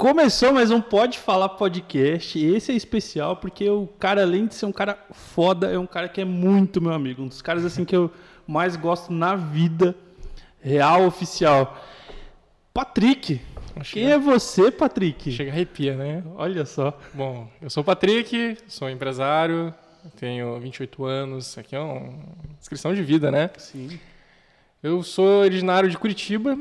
Começou mais um Pode Falar podcast. Esse é especial porque o cara, além de ser um cara foda, é um cara que é muito meu amigo. Um dos caras assim que eu mais gosto na vida real, oficial. Patrick. Quem é você, Patrick? Chega arrepia, né? Olha só. Bom, eu sou o Patrick, sou empresário, tenho 28 anos. Aqui é uma descrição de vida, né? Sim. Eu sou originário de Curitiba.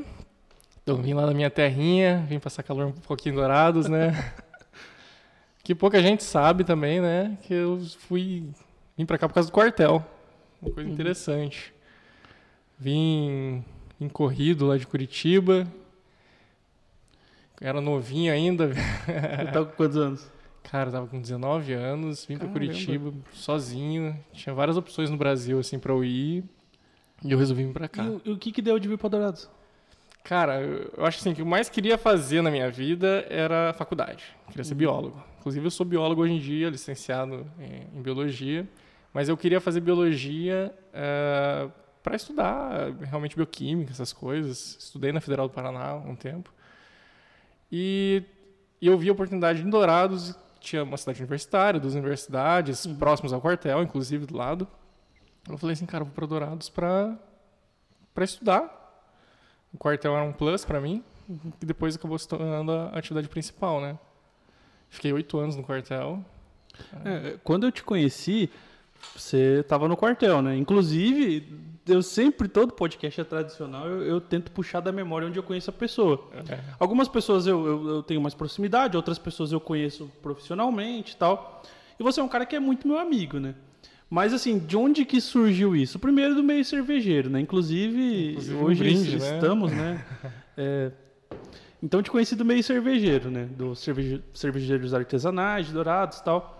Eu vim lá da minha terrinha, vim passar calor um pouquinho em Dourados, né? que pouca gente sabe também, né? Que eu fui vim para cá por causa do quartel. Uma coisa interessante. Vim, vim corrido lá de Curitiba. Era novinho ainda. Você tá com quantos anos? Cara, eu tava com 19 anos, vim para. Curitiba sozinho. Tinha várias opções no Brasil assim para eu ir. E eu resolvi vir para cá. E, o- o que que deu de vir pra Dourados? Cara, eu acho assim, que o que eu mais queria fazer na minha vida era faculdade. Queria ser biólogo. Inclusive, eu sou biólogo hoje em dia, licenciado em, em biologia. Mas eu queria fazer biologia para estudar realmente bioquímica, essas coisas. Estudei na Federal do Paraná há um tempo. E, e eu vi a oportunidade em Dourados, tinha uma cidade universitária, duas universidades, próximas ao quartel, inclusive do lado. Eu falei assim, cara, eu vou para Dourados para estudar. O quartel era um plus para mim, e depois acabou se tornando a atividade principal, né? Fiquei oito anos no quartel. É, quando eu te conheci, você tava no quartel, né? Inclusive, eu sempre, todo podcast é tradicional, eu, eu tento puxar da memória onde eu conheço a pessoa. É. Algumas pessoas eu, eu, eu tenho mais proximidade, outras pessoas eu conheço profissionalmente e tal. E você é um cara que é muito meu amigo, né? Mas assim, de onde que surgiu isso? Primeiro do meio cervejeiro, né? Inclusive, Inclusive um hoje brinde, né? estamos, né? É, então te conheci do meio cervejeiro, né? Do cerveje, cervejeiros artesanais, de dourados e tal.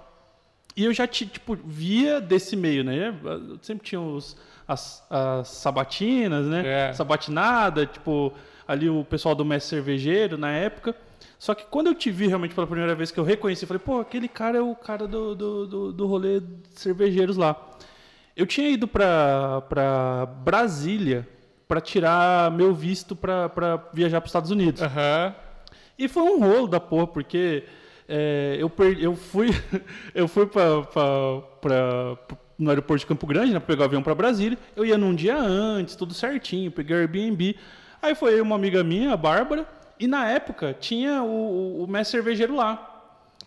E eu já te, tipo, via desse meio, né? Sempre tinha os, as, as sabatinas, né? É. Sabatinada, tipo, ali o pessoal do mestre cervejeiro na época. Só que quando eu te vi realmente pela primeira vez que eu reconheci, eu falei, pô, aquele cara é o cara do, do, do, do rolê de cervejeiros lá. Eu tinha ido pra, pra Brasília pra tirar meu visto pra viajar pros Estados Unidos. Aham. E foi um rolo da porra, porque é, eu, per- eu fui, eu fui pra, pra- pra- no aeroporto de Campo Grande, né, pra pegar o avião pra Brasília. Eu ia num dia antes, tudo certinho, peguei o Airbnb. Aí foi uma amiga minha, a Bárbara, e na época tinha o, o, o mestre cervejeiro lá.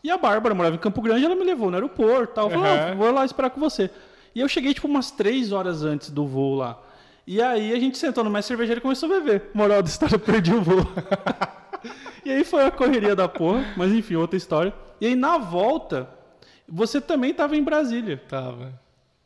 E a Bárbara morava em Campo Grande, ela me levou no aeroporto, tal, falou, Aham. "Ah, vou lá esperar com você. E eu cheguei tipo umas três horas antes do voo lá. E aí a gente sentou no mestre cervejeiro e começou a beber. Moral da história, perdi o voo. E aí foi a correria da porra, mas enfim, outra história. E aí na volta, você também tava em Brasília. Tava.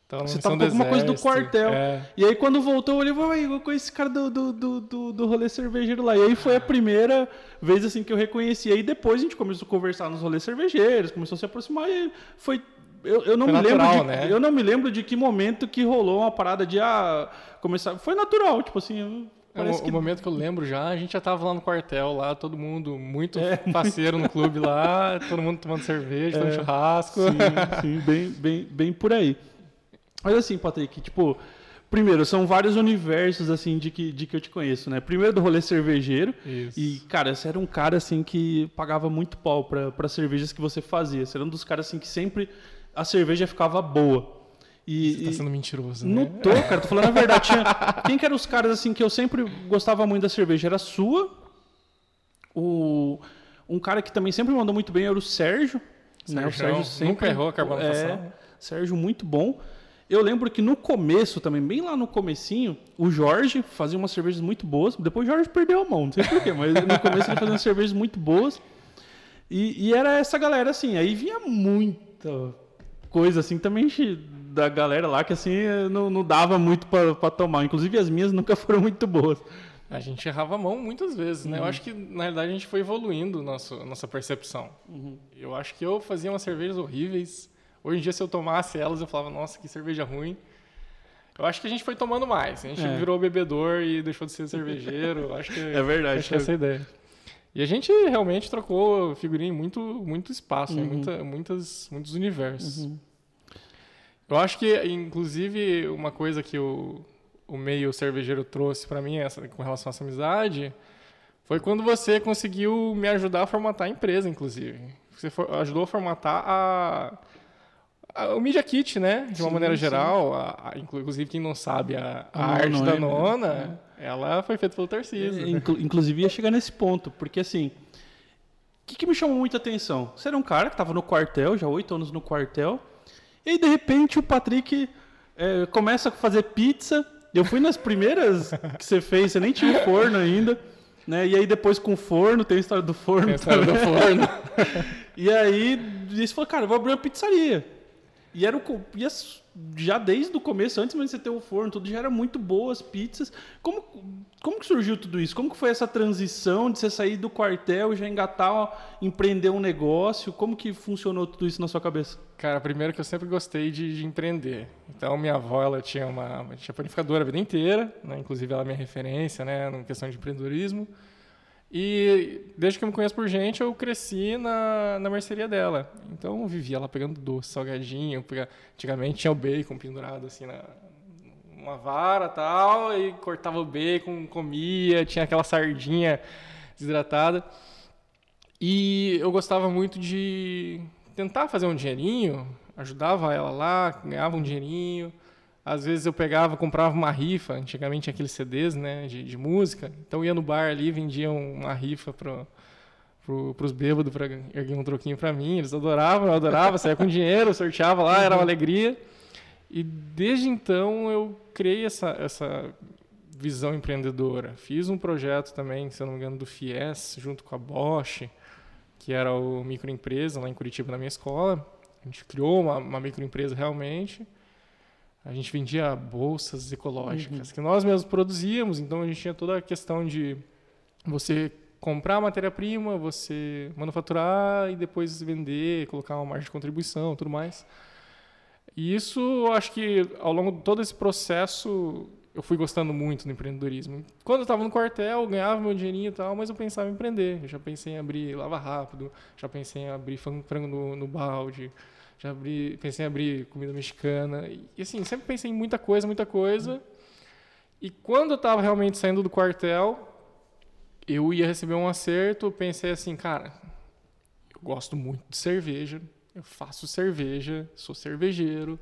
Tava Você tava com alguma coisa do quartel. É. E aí quando voltou, eu olhei, uai, eu conheço esse cara do, do, do, do, do rolê cervejeiro lá. E aí foi a primeira vez assim que eu reconheci. Aí depois a gente começou a conversar nos rolês cervejeiros, começou a se aproximar e foi. Eu, eu não Foi me natural, lembro de, né? eu não me lembro de que momento que rolou uma parada de ah, começar. Foi natural, tipo assim. É, Parece o, que o momento que eu lembro já, a gente já tava lá no quartel, lá, todo mundo muito É. parceiro no clube lá, todo mundo tomando cerveja, tomando É. churrasco. Sim, sim, bem, bem, bem por aí. Mas assim, Patrick, tipo, primeiro, são vários universos assim de que, de que eu te conheço, né? Primeiro do rolê cervejeiro. Isso. E, cara, você era um cara assim que pagava muito pau pra, pra cervejas que você fazia. Você era um dos caras assim que sempre a cerveja ficava boa. E, Você tá sendo mentiroso, né? não tô, cara, tô falando a verdade. Tinha- quem que eram os caras assim que eu sempre gostava muito da cerveja? Era a sua. O, um cara que também sempre mandou muito bem era o Sérgio. né? O Sérgio Sérgio nunca errou a carbonatação. É, Sérgio muito bom. Eu lembro que no começo também, bem lá no comecinho, o Jorge fazia umas cervejas muito boas. Depois o Jorge perdeu a mão, não sei porquê, mas no começo ele fazia umas cervejas muito boas. E, e era essa galera assim, aí vinha muita coisa assim também da galera lá que assim não, não dava muito pra tomar. Inclusive as minhas nunca foram muito boas. A gente errava a mão muitas vezes, né? Eu Uhum. acho que, na realidade, a gente foi evoluindo nosso, nossa percepção. Eu acho que eu fazia umas cervejas horríveis. Hoje em dia, se eu tomasse elas, eu falava, nossa, que cerveja ruim. Eu acho que a gente foi tomando mais. A gente É. virou bebedor e deixou de ser cervejeiro. Eu acho que É verdade. Acho que essa é a ideia. E a gente realmente trocou figurinha em muito, muito espaço, Uhum. em muita, muitas, muitos universos. Eu acho que, inclusive, uma coisa que o, o meio cervejeiro trouxe pra mim essa, com relação a essa amizade Foi quando você conseguiu me ajudar a formatar a empresa, inclusive. Você for, ajudou a formatar a, o Media Kit, né? De uma Sim, maneira geral. A, a- inclusive, quem não sabe, a, a arte da é, nona, ela foi feita pelo Tarcísio. É, inclu- inclusive ia chegar nesse ponto, porque assim, o que, que me chamou muita atenção? Você era um cara que estava no quartel, já oito anos no quartel, e aí de repente o Patrick é, começa a fazer pizza. Eu fui nas primeiras que você fez, você nem tinha o forno ainda, né? E aí depois com o forno, tem a história do forno. Tem a história do forno. E aí você falou, cara, vou abrir uma pizzaria. E era o, e as- já desde o começo, antes de você ter o forno, tudo já era muito boas pizzas. Como, como que surgiu tudo isso? Como que foi essa transição de você sair do quartel e já engatar, ó, empreender um negócio? Como que funcionou tudo isso na sua cabeça? Cara, primeiro que eu sempre gostei de, de empreender. Então, minha avó, ela tinha uma, tinha panificadora a vida inteira, né? Inclusive, ela é minha referência, né? Na questão de empreendedorismo. E desde que eu me conheço por gente, eu cresci na, na mercearia dela. Então, eu vivia lá pegando doce, salgadinho. pega- Antigamente tinha o bacon pendurado assim na uma vara tal, e cortava o bacon, comia, tinha aquela sardinha desidratada. E eu gostava muito de tentar fazer um dinheirinho, ajudava ela lá, ganhava um dinheirinho. Às vezes eu pegava, comprava uma rifa, antigamente tinha aqueles CDs né, de, de música, então eu ia no bar ali, vendia uma rifa para pro, pros bêbados para erguer um troquinho para mim. Eles adoravam, eu adorava, saía com dinheiro, sorteava lá, era uma alegria. E desde então eu criei essa, essa visão empreendedora. Fiz um projeto também, se não me engano, do FIES, junto com a Bosch, que era o microempresa lá em Curitiba, na minha escola. A gente criou uma, uma microempresa realmente. A gente vendia bolsas ecológicas, que nós mesmos produzíamos, então a gente tinha toda a questão de você comprar matéria-prima, você manufaturar e depois vender, colocar uma margem de contribuição tudo mais. E isso, acho que ao longo de todo esse processo, eu fui gostando muito do empreendedorismo. Quando eu estava no quartel, eu ganhava meu dinheirinho e tal, mas eu pensava em empreender. Eu já pensei em abrir lava rápido, já pensei em abrir fran- frango no, no balde, já abri, pensei em abrir comida mexicana. E assim, sempre pensei em muita coisa, muita coisa. E quando eu estava realmente saindo do quartel, eu ia receber um acerto, pensei assim, cara, eu gosto muito de cerveja, eu faço cerveja, sou cervejeiro,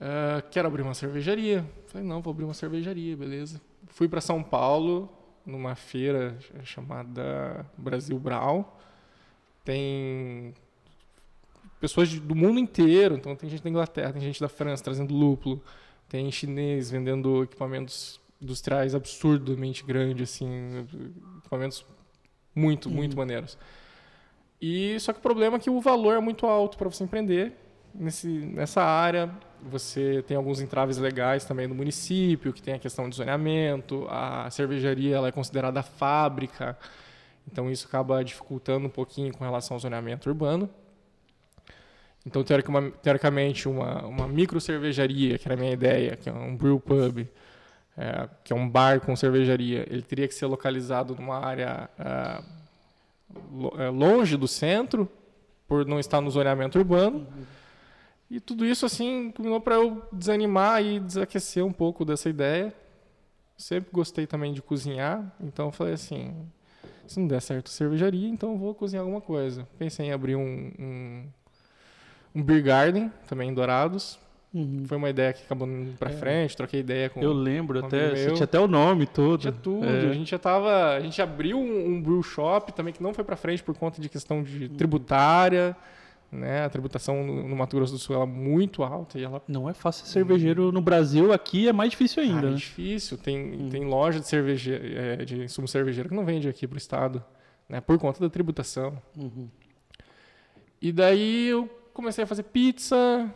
ah, quero abrir uma cervejaria. Falei, não, vou abrir uma cervejaria, beleza. Fui para São Paulo, numa feira chamada Brasil Brau. Tem pessoas de- do mundo inteiro, então tem gente da Inglaterra, tem gente da França trazendo lúpulo, tem chinês vendendo equipamentos industriais absurdamente grandes, assim, equipamentos muito, muito maneiros. E só que o problema é que o valor é muito alto para você empreender nesse, nessa área. Você tem alguns entraves legais também no município, que tem a questão de zoneamento, a cervejaria ela é considerada fábrica, então isso acaba dificultando um pouquinho com relação ao zoneamento urbano. Então, teoricamente, uma, uma micro cervejaria, que era a minha ideia, que é um brew pub, é, que é um bar com cervejaria, ele teria que ser localizado numa área lo- é, longe do centro, por não estar no zoneamento urbano. E tudo isso, assim, culminou para eu desanimar e desaquecer um pouco dessa ideia. Sempre gostei também de cozinhar, então falei assim, se não der certo cervejaria, então vou cozinhar alguma coisa. Pensei em abrir um, um, um beer garden, também em Dourados. Foi uma ideia que acabou indo pra É. frente, troquei ideia com... Eu lembro um até, você tinha até o nome todo. Tinha tudo. É. A gente já tava. A gente abriu um, um brew shop também que não foi pra frente por conta de questão de tributária. Né? A tributação no, no Mato Grosso do Sul ela é muito alta e ela Não é fácil ser cervejeiro no Brasil, aqui é mais difícil ainda. Cara, é né? difícil. Tem, tem loja de cerveja, é, de insumo cervejeiro que não vende aqui pro estado, né? Por conta da tributação. Uhum. E daí eu comecei a fazer pizza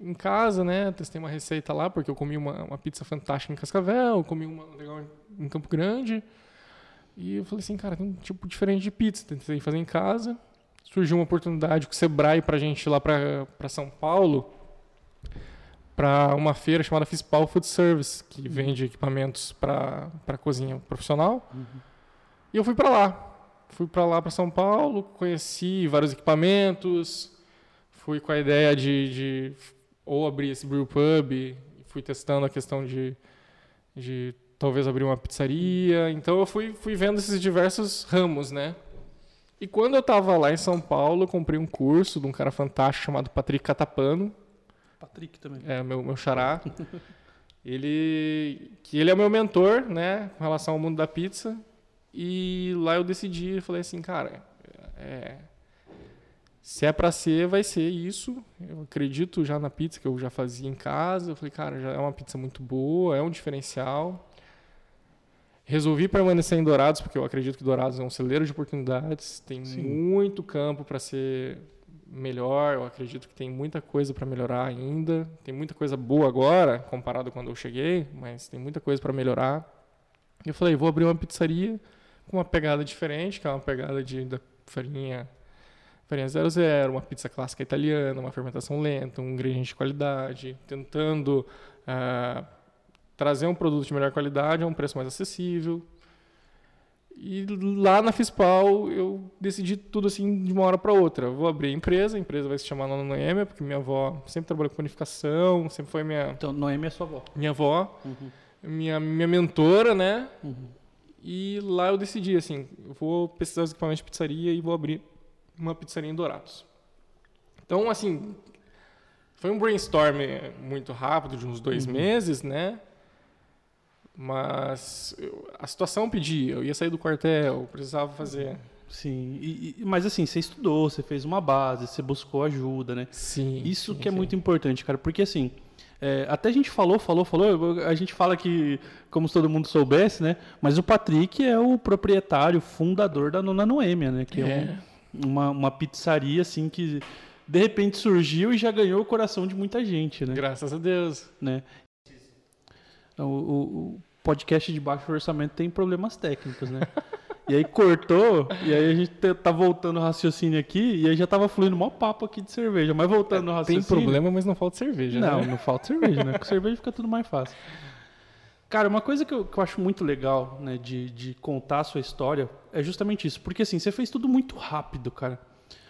em casa, né? Testei uma receita lá, porque eu comi uma, uma pizza fantástica em Cascavel, comi uma legal em- em Campo Grande. E eu falei assim, cara, tem um tipo diferente de pizza. Tentei fazer em casa. Surgiu uma oportunidade com o Sebrae pra gente ir lá pra, pra São Paulo para uma feira chamada Fispal Food Service, que vende equipamentos para cozinha profissional. E eu fui para lá. Fui para lá, para São Paulo, conheci vários equipamentos, fui com a ideia de, de ou abrir esse brew pub, fui testando a questão de, de talvez abrir uma pizzaria. Então eu fui, fui vendo esses diversos ramos, né? E quando eu estava lá em São Paulo, eu comprei um curso de um cara fantástico chamado Patrick Catapano. Patrick também. É, meu, meu xará. ele, que ele é meu mentor, né, com relação ao mundo da pizza. E lá eu decidi, falei assim, cara, é, se é para ser, vai ser isso. Eu acredito já na pizza que eu já fazia em casa. Eu falei, cara, já é uma pizza muito boa, é um diferencial. Resolvi permanecer em Dourados, porque eu acredito que Dourados é um celeiro de oportunidades. Tem Sim. muito campo para ser melhor. Eu acredito que tem muita coisa para melhorar ainda. Tem muita coisa boa agora, comparado quando eu cheguei, mas tem muita coisa para melhorar. E eu falei, vou abrir uma pizzaria com uma pegada diferente, que é uma pegada de da farinha farinha 00, uma pizza clássica italiana, uma fermentação lenta, um ingrediente de qualidade, tentando uh, trazer um produto de melhor qualidade a um preço mais acessível. E lá na Fispal eu decidi tudo assim de uma hora para outra. vou abrir a empresa, a empresa vai se chamar Nona Noêmia, porque minha avó sempre trabalhou com panificação, sempre foi minha. Então, Noêmia é sua avó? Minha avó, uhum. minha, minha mentora, né? Uhum. E lá eu decidi, assim, vou pesquisar os equipamentos de pizzaria e vou abrir uma pizzaria em Dourados. Então, assim, foi um brainstorm muito rápido, de uns dois uhum. meses, né? Mas eu, a situação pedia, eu ia sair do quartel, precisava fazer. Sim, e, e, mas assim, você estudou, você fez uma base, você buscou ajuda, né? Sim. Isso sim, que é sim. muito importante, cara, porque assim, é, até a gente falou, falou, falou, a gente fala que, como se todo mundo soubesse, né? Mas o Patrick é o proprietário, fundador da Nona Noêmia, né? Que é, é um, uma, uma pizzaria assim que de repente surgiu e já ganhou o coração de muita gente, né? Graças a Deus. Né? O, o, o podcast de baixo orçamento tem problemas técnicos, né? E aí cortou, e aí a gente tá voltando o raciocínio aqui, e aí já tava fluindo mó papo aqui de cerveja. Mas voltando no raciocínio. Tem problema, mas não falta cerveja, não, né? Não, falta cerveja, né? Com cerveja fica tudo mais fácil. Cara, uma coisa que eu, que eu acho muito legal, né, de, de contar a sua história é justamente isso. Porque assim, você fez tudo muito rápido, cara.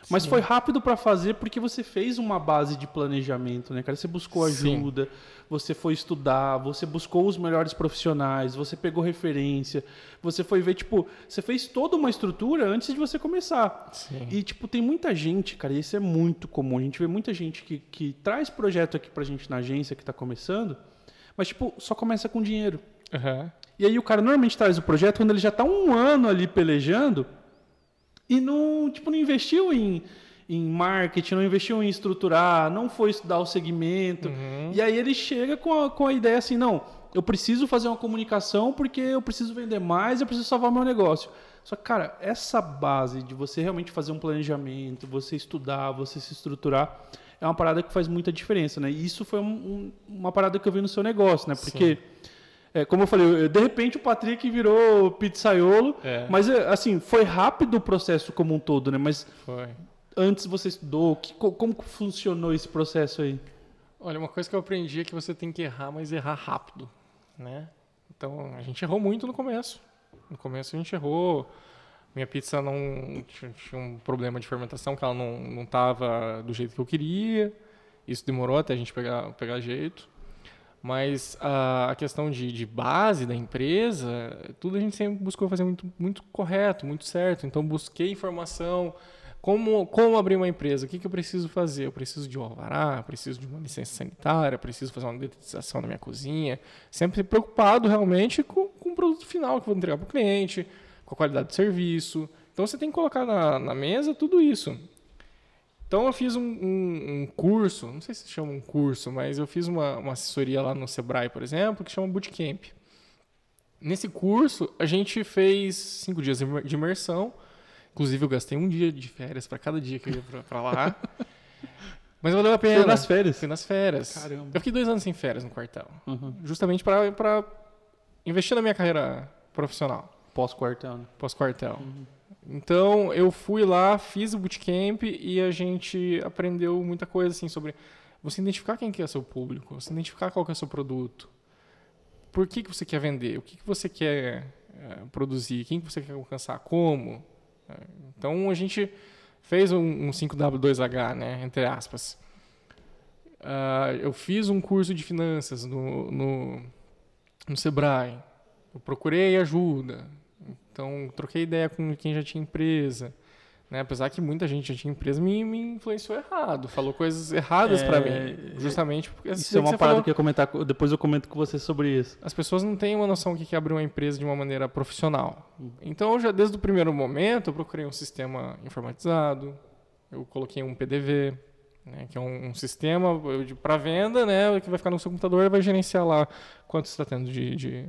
Mas Sim. foi rápido para fazer porque você fez uma base de planejamento, né, cara? Você buscou ajuda, Sim. você foi estudar, você buscou os melhores profissionais, você pegou referência, você foi ver, tipo, você fez toda uma estrutura antes de você começar. Sim. E, tipo, tem muita gente, cara, e isso é muito comum. A gente vê muita gente que, que traz projeto aqui pra gente na agência que tá começando, mas, tipo, só começa com dinheiro. Uhum. E aí o cara normalmente traz o projeto quando ele já tá um ano ali pelejando e não, tipo, não investiu em, em marketing, não investiu em estruturar, não foi estudar o segmento. Uhum. E aí ele chega com a, com a ideia assim, não, eu preciso fazer uma comunicação porque eu preciso vender mais, eu preciso salvar meu negócio. Só que, cara, essa base de você realmente fazer um planejamento, você estudar, você se estruturar, é uma parada que faz muita diferença, né? E isso foi um, um, uma parada que eu vi no seu negócio, né? Porque... É, como eu falei, de repente o Patrick virou pizzaiolo, é. mas é, assim, foi rápido o processo como um todo, né? Mas foi. antes você estudou, que, como funcionou esse processo aí? Olha, uma coisa que eu aprendi é que você tem que errar, mas errar rápido, né? Então, a gente errou muito no começo. No começo a gente errou. Minha pizza não tinha, um problema de fermentação, que ela não não estava do jeito que eu queria. Isso demorou até a gente pegar pegar jeito. Mas a, a questão de, de, base da empresa, tudo a gente sempre buscou fazer muito, muito correto, muito certo. Então, busquei informação. Como, como abrir uma empresa? O que, que eu preciso fazer? Eu preciso de um alvará, preciso de uma licença sanitária, preciso fazer uma detetização na minha cozinha. Sempre preocupado realmente com, com o produto final que eu vou entregar para o cliente, com a qualidade do serviço. Então, você tem que colocar na, na mesa tudo isso. Então eu fiz um, um, um, curso, não sei se chama um curso, mas eu fiz uma, uma assessoria lá no Sebrae, por exemplo, que chama Bootcamp. Nesse curso, a gente fez cinco dias de imersão. Inclusive, eu gastei um dia de férias para cada dia que eu ia para lá. Mas valeu a pena. Foi nas férias? Fui nas férias. Caramba. Eu fiquei dois anos sem férias no quartel. Uhum. Justamente para investir na minha carreira profissional. Pós-quartel, né? Pós-quartel. Uhum. Então eu fui lá, fiz o bootcamp e a gente aprendeu muita coisa assim sobre você identificar quem que é seu público, você identificar qual que é o seu produto, por que, que você quer vender, o que, que você quer é, produzir, quem que você quer alcançar, como. É, então a gente fez um, um 5W2H, né, entre aspas. Uh, eu fiz um curso de finanças no, no, no Sebrae. eu procurei ajuda. Então, troquei ideia com quem já tinha empresa. Né? Apesar que muita gente já tinha empresa me, me influenciou errado, falou coisas erradas é, para mim, justamente porque isso é uma parada falou, que eu ia comentar, depois eu comento com você sobre isso. As pessoas não têm uma noção do que é abrir uma empresa de uma maneira profissional. Então, eu já desde o primeiro momento, eu procurei um sistema informatizado, eu coloquei um PDV, né, que é um, um sistema para venda, né, que vai ficar no seu computador e vai gerenciar lá quanto você está tendo de, de,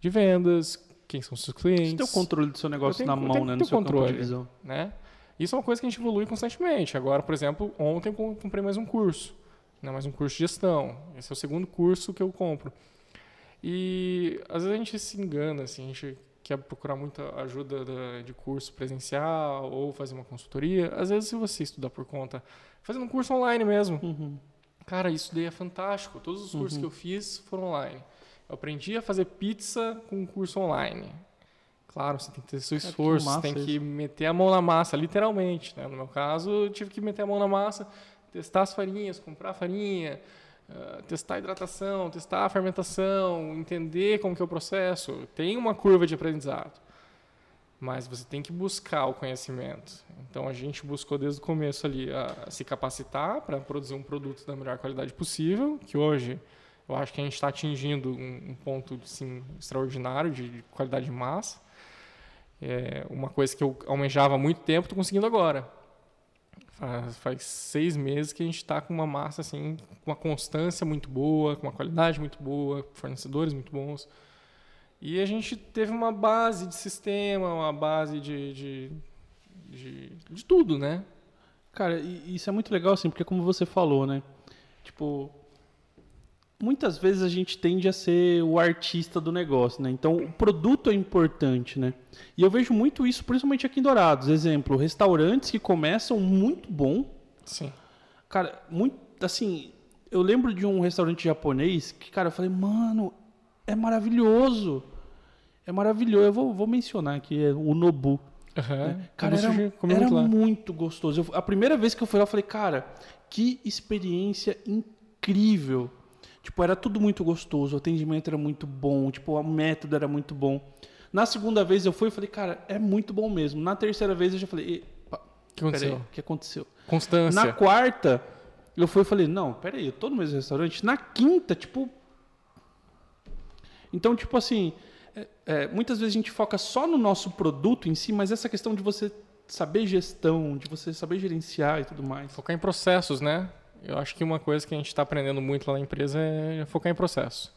de vendas, quem são seus clientes. Você tem o controle do seu negócio tenho, na mão, né? No seu controle, campo de visão. Né? Isso é uma coisa que a gente evolui constantemente. Agora, por exemplo, ontem eu comprei mais um curso, né, mais um curso de gestão. Esse é o segundo curso que eu compro. E às vezes a gente se engana, assim, a gente quer procurar muita ajuda de curso presencial ou fazer uma consultoria. Às vezes, se você estudar por conta, fazendo um curso online mesmo, uhum. cara, isso daí é fantástico. Todos os cursos uhum. que eu fiz foram online. Eu aprendi a fazer pizza com um curso online. Claro, você tem que ter seu esforço, você tem que meter a mão na massa, literalmente. Né? No meu caso, eu tive que meter a mão na massa, testar as farinhas, comprar farinha, uh, testar a hidratação, testar a fermentação, entender como que é o processo. Tem uma curva de aprendizado, mas você tem que buscar o conhecimento. Então a gente buscou desde o começo ali a se capacitar para produzir um produto da melhor qualidade possível, que hoje eu acho que a gente está atingindo um, um ponto assim, extraordinário de, de qualidade de massa. É uma coisa que eu almejava há muito tempo, estou conseguindo agora. Faz, faz, seis meses que a gente está com uma massa assim, com uma constância muito boa, com uma qualidade muito boa, fornecedores muito bons. E a gente teve uma base de sistema, uma base de, de, de, de tudo, né? Cara, isso é muito legal, assim, porque como você falou, né? Tipo, muitas vezes a gente tende a ser o artista do negócio, né? Então o produto é importante, né? E eu vejo muito isso, principalmente aqui em Dourados. Exemplo, restaurantes que começam muito bom. Sim. Cara, muito assim. Eu lembro de um restaurante japonês que, cara, eu falei, mano, é maravilhoso. É maravilhoso. Eu vou, vou mencionar aqui, é o Nobu. Uhum. Né? Cara, era, era muito gostoso. Eu, a primeira vez que eu fui lá, eu falei, cara, que experiência incrível. Tipo, era tudo muito gostoso, o atendimento era muito bom, tipo, o método era muito bom. Na segunda vez eu fui e falei, cara, é muito bom mesmo. Na terceira vez eu já falei, o que aconteceu? O que aconteceu? Constância. Na quarta, eu fui e falei, não, peraí, eu tô no mesmo restaurante. Na quinta, tipo. Então, tipo assim, é, é, muitas vezes a gente foca só no nosso produto em si, mas essa questão de você saber gestão, de você saber gerenciar e tudo mais. Focar em processos, né? Eu acho que uma coisa que a gente está aprendendo muito lá na empresa é focar em processo.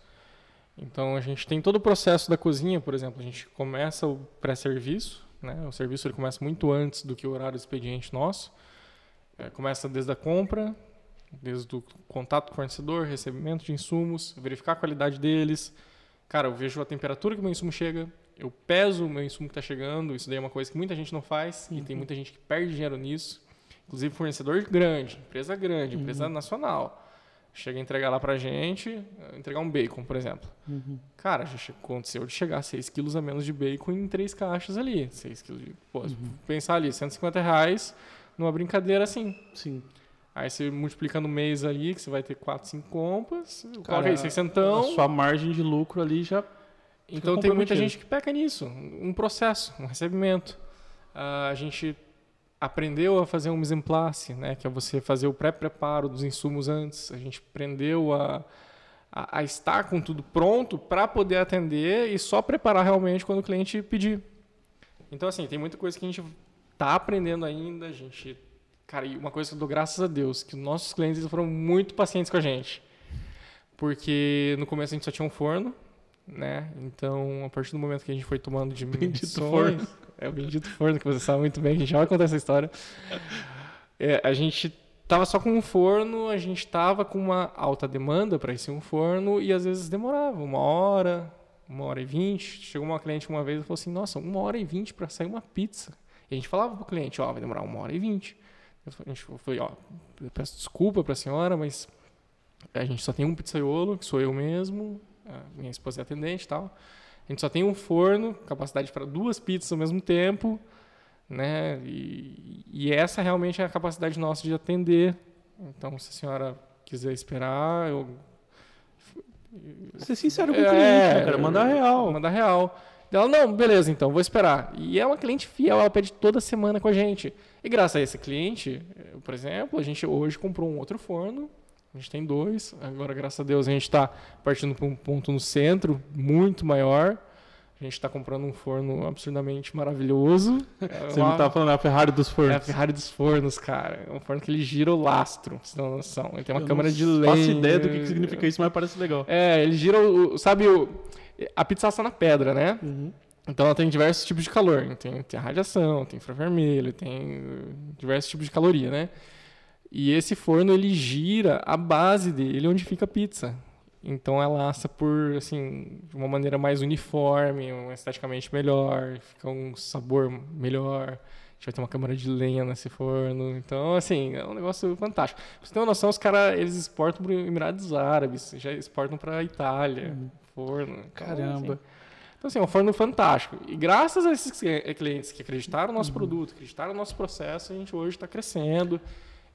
Então a gente tem todo o processo da cozinha, por exemplo, a gente começa o pré-serviço, né? O serviço ele começa muito antes do que o horário do expediente nosso. É, começa desde a compra, desde o contato com o fornecedor, recebimento de insumos, verificar a qualidade deles. Cara, eu vejo a temperatura que o meu insumo chega, eu peso o meu insumo que está chegando. Isso daí é uma coisa que muita gente não faz uhum. e tem muita gente que perde dinheiro nisso. Inclusive fornecedor grande, empresa grande, uhum. empresa nacional. Chega a entregar lá pra gente, entregar um bacon, por exemplo. Uhum. Cara, já aconteceu de chegar 6 quilos a menos de bacon em três caixas ali. 6 quilos de. Pô, uhum. pensar ali, 150 reais numa brincadeira assim. Sim. Aí você multiplica no mês ali, que você vai ter 4, 5 compras. Cara, aí, 600. A sua margem de lucro ali já. Então tem muita gente que peca nisso. Um processo, um recebimento. Uh, a gente aprendeu a fazer um mise place, né, que é você fazer o pré-preparo dos insumos antes. A gente aprendeu a, a, a estar com tudo pronto para poder atender e só preparar realmente quando o cliente pedir. Então, assim, tem muita coisa que a gente está aprendendo ainda. A gente, cara, e uma coisa que eu dou graças a Deus, que nossos clientes foram muito pacientes com a gente. Porque no começo a gente só tinha um forno, né? Então, a partir do momento que a gente foi tomando dimensões... É o bendito forno que você sabe muito bem, a gente vai contar essa história. É, a gente tava só com um forno, a gente tava com uma alta demanda para esse um forno e às vezes demorava uma hora, uma hora e vinte. Chegou uma cliente uma vez e falou assim: Nossa, uma hora e vinte para sair uma pizza. E a gente falava pro cliente: Ó, vai demorar uma hora e vinte. A gente falou: Ó, peço desculpa para a senhora, mas a gente só tem um pizzaiolo, que sou eu mesmo, minha esposa é atendente e tal. A gente só tem um forno, capacidade para duas pizzas ao mesmo tempo, né? E, e, essa realmente é a capacidade nossa de atender. Então, se a senhora quiser esperar, eu, Ser sincero com o cliente, né, cara? Mandar real. Mandar real. Ela, não, beleza, então, vou esperar. E é uma cliente fiel, ela pede toda semana com a gente. E graças a esse cliente, por exemplo, a gente hoje comprou um outro forno. A gente tem dois. Agora, graças a Deus, a gente está partindo para um ponto no centro muito maior. A gente está comprando um forno absurdamente maravilhoso. Você não tá falando a Ferrari dos fornos. É a Ferrari dos fornos, cara. É um forno que ele gira o lastro, pra você ter uma noção. Ele tem uma Eu câmera não de lenha. faço ideia do que significa isso, mas parece legal. É, ele gira o. Sabe, o, a pizza assa na pedra, né? Uhum. Então ela tem diversos tipos de calor. Tem, tem a radiação, tem infravermelho, tem diversos tipos de caloria, né? E esse forno ele gira a base dele onde fica a pizza. Então ela assa por assim, de uma maneira mais uniforme, esteticamente melhor, fica um sabor melhor. A gente vai ter uma câmara de lenha nesse forno. Então, assim, é um negócio fantástico. Pra você ter uma noção, os caras, eles exportam para Emirados Árabes, já exportam para Itália, forno. Então, Caramba. assim, então, assim, é um forno fantástico. E graças a esses cli- clientes que acreditaram no nosso produto, acreditaram no nosso processo, a gente hoje está crescendo.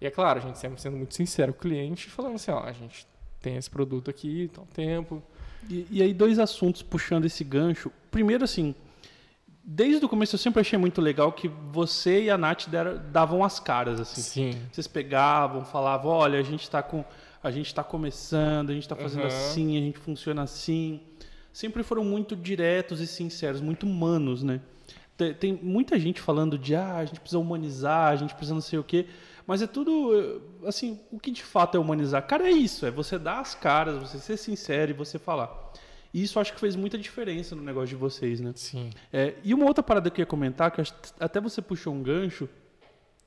E é claro, a gente sempre sendo muito sincero com o cliente, falando assim, ó, a gente tem esse produto aqui, tal tempo. E, e aí, dois assuntos puxando esse gancho. Primeiro, assim, desde o começo eu sempre achei muito legal que você e a Nath deram- davam as caras, assim. Sim. Vocês pegavam, falavam, olha, a gente está com. A gente está começando, a gente está fazendo Uhum. assim, a gente funciona assim. Sempre foram muito diretos e sinceros, muito humanos, né? Tem, tem muita gente falando de ah, a gente precisa humanizar, a gente precisa não sei o quê. Mas é tudo, eh, assim, o que de fato é humanizar? Cara, é isso, é você dar as caras, você ser sincero e você falar. E isso acho que fez muita diferença no negócio de vocês, né? Sim. É, e uma outra parada que eu ia comentar, que até você puxou um gancho,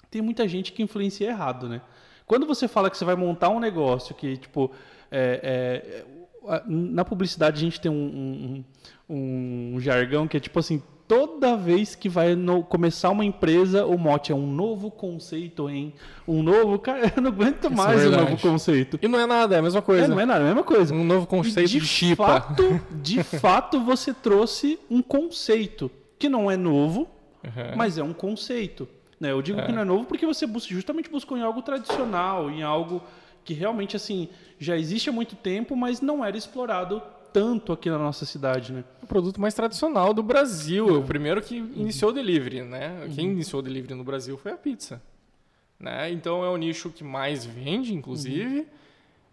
tem muita gente que influencia errado, né? Quando você fala que você vai montar um negócio que, tipo, é, é, a- na publicidade a gente tem um, um- um jargão que é tipo assim, toda vez que vai no- começar uma empresa, o mote é um novo conceito em um novo... Cara, eu não aguento Isso é mais o verdade. novo conceito. E não é nada, é a mesma coisa. É, não é nada, é a mesma coisa. Um novo conceito E de, chipa. Fato, de fato, você trouxe um conceito que não é novo, Uhum. mas é um conceito. Né? Eu digo É. que não é novo porque você busca, justamente buscou em algo tradicional, em algo que realmente assim já existe há muito tempo, mas não era explorado tanto aqui na nossa cidade, né? o produto mais tradicional do Brasil. O primeiro que iniciou o delivery, né? Quem iniciou o delivery no Brasil foi a pizza. Né? Então é o nicho que mais vende, inclusive.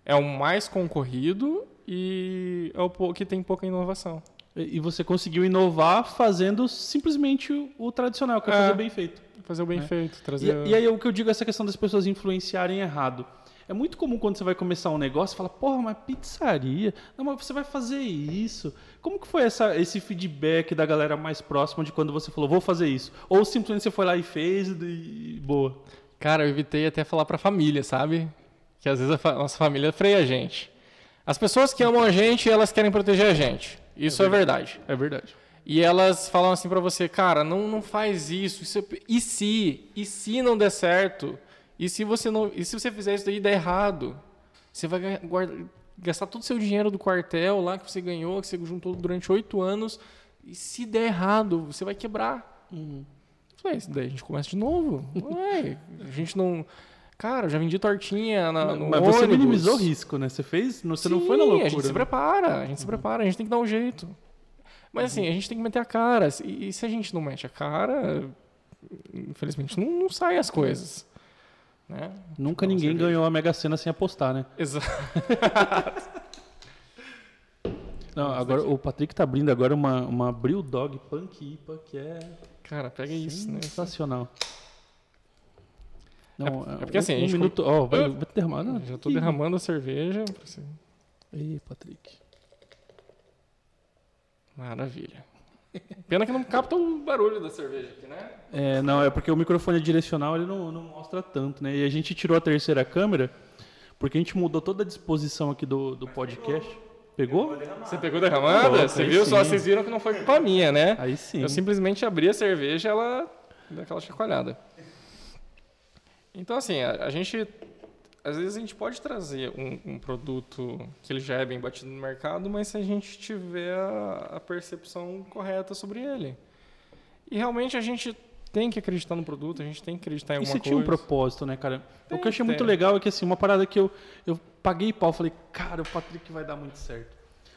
É o mais concorrido e é o que tem pouca inovação. E e você conseguiu inovar fazendo simplesmente o, tradicional, que é, É. fazer bem feito. Fazer o bem É. feito, E, trazer. e aí o que eu digo é essa questão das pessoas influenciarem errado. É muito comum quando você vai começar um negócio, fala, porra, mas pizzaria? Não, mas você vai fazer isso. Como que foi essa, esse feedback da galera mais próxima de quando você falou, vou fazer isso? Ou simplesmente você foi lá e fez e boa? Cara, eu evitei até falar pra família, sabe? Que às vezes a nossa família freia a gente. As pessoas que amam a gente, elas querem proteger a gente. Isso é verdade. É verdade. E elas falam assim pra você, cara, não, não faz isso. isso é- E se? E se não der certo? E se você não, e se você fizer isso daí e der errado? Você vai guarda- gastar todo o seu dinheiro do quartel lá que você ganhou, que você juntou durante oito anos. E se der errado, você vai quebrar. Uhum. Falei, isso daí a gente começa de novo. Ué, a gente não. Cara, eu já vendi tortinha na, no mas você ônibus. minimizou o risco, né? Você fez, não- você não foi na Sim, loucura. A gente se né? prepara, a gente se prepara, a gente tem que dar um jeito. Mas assim, a gente tem que meter a cara. E, e se a gente não mete a cara, infelizmente não, não saem as coisas. Né? Nunca Não, ninguém cerveja. ganhou a Mega Sena sem apostar, né? Exato. Não, agora o Patrick tá abrindo agora uma, uma Brew Dog Punk IPA que é Cara, pega isso, né? sensacional. Não, é porque assim, a um, gente minuto, ó, vai, vai derramar, não? Já tô derramando a cerveja. Ei, Patrick. Maravilha. Pena que não capta o barulho da cerveja aqui, né? É, não, é porque o microfone é direcional, ele não, não mostra tanto, né? E a gente tirou a terceira câmera, porque a gente mudou toda a disposição aqui do, do podcast. Pegou? Você pegou derramada? Pô, Você aí viu? Só sim. vocês viram que não foi culpa minha, né? Aí sim. Eu simplesmente abri a cerveja e ela deu aquela chacoalhada. Então, assim, a, a gente. Às vezes a gente pode trazer um, um produto que ele já é bem batido no mercado, mas se a gente tiver a, a percepção correta sobre ele. E realmente a gente tem que acreditar no produto, a gente tem que acreditar em E alguma você coisa. tinha um propósito, né, cara? o Tem, que eu achei muito tem. legal é que, assim, uma parada que eu, eu paguei pau, falei, cara, o Patrick vai dar muito certo.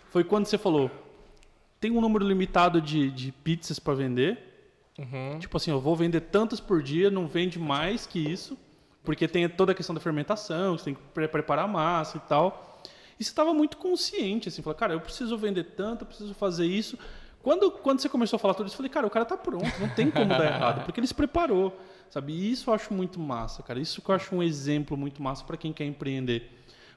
foi quando você falou: tem um número limitado de, de pizzas para vender. Uhum. Tipo assim, eu vou vender tantas por dia, não vende mais que isso, porque tem toda a questão da fermentação, você tem que pre preparar a massa e tal. E você estava muito consciente, assim, falou, cara, eu preciso vender tanto, eu preciso fazer isso. Quando, quando você começou a falar tudo isso, eu falei, cara, o cara tá pronto, não tem como dar errado, porque ele se preparou, sabe? E isso eu acho muito massa, cara. Isso que eu acho um exemplo muito massa para quem quer empreender.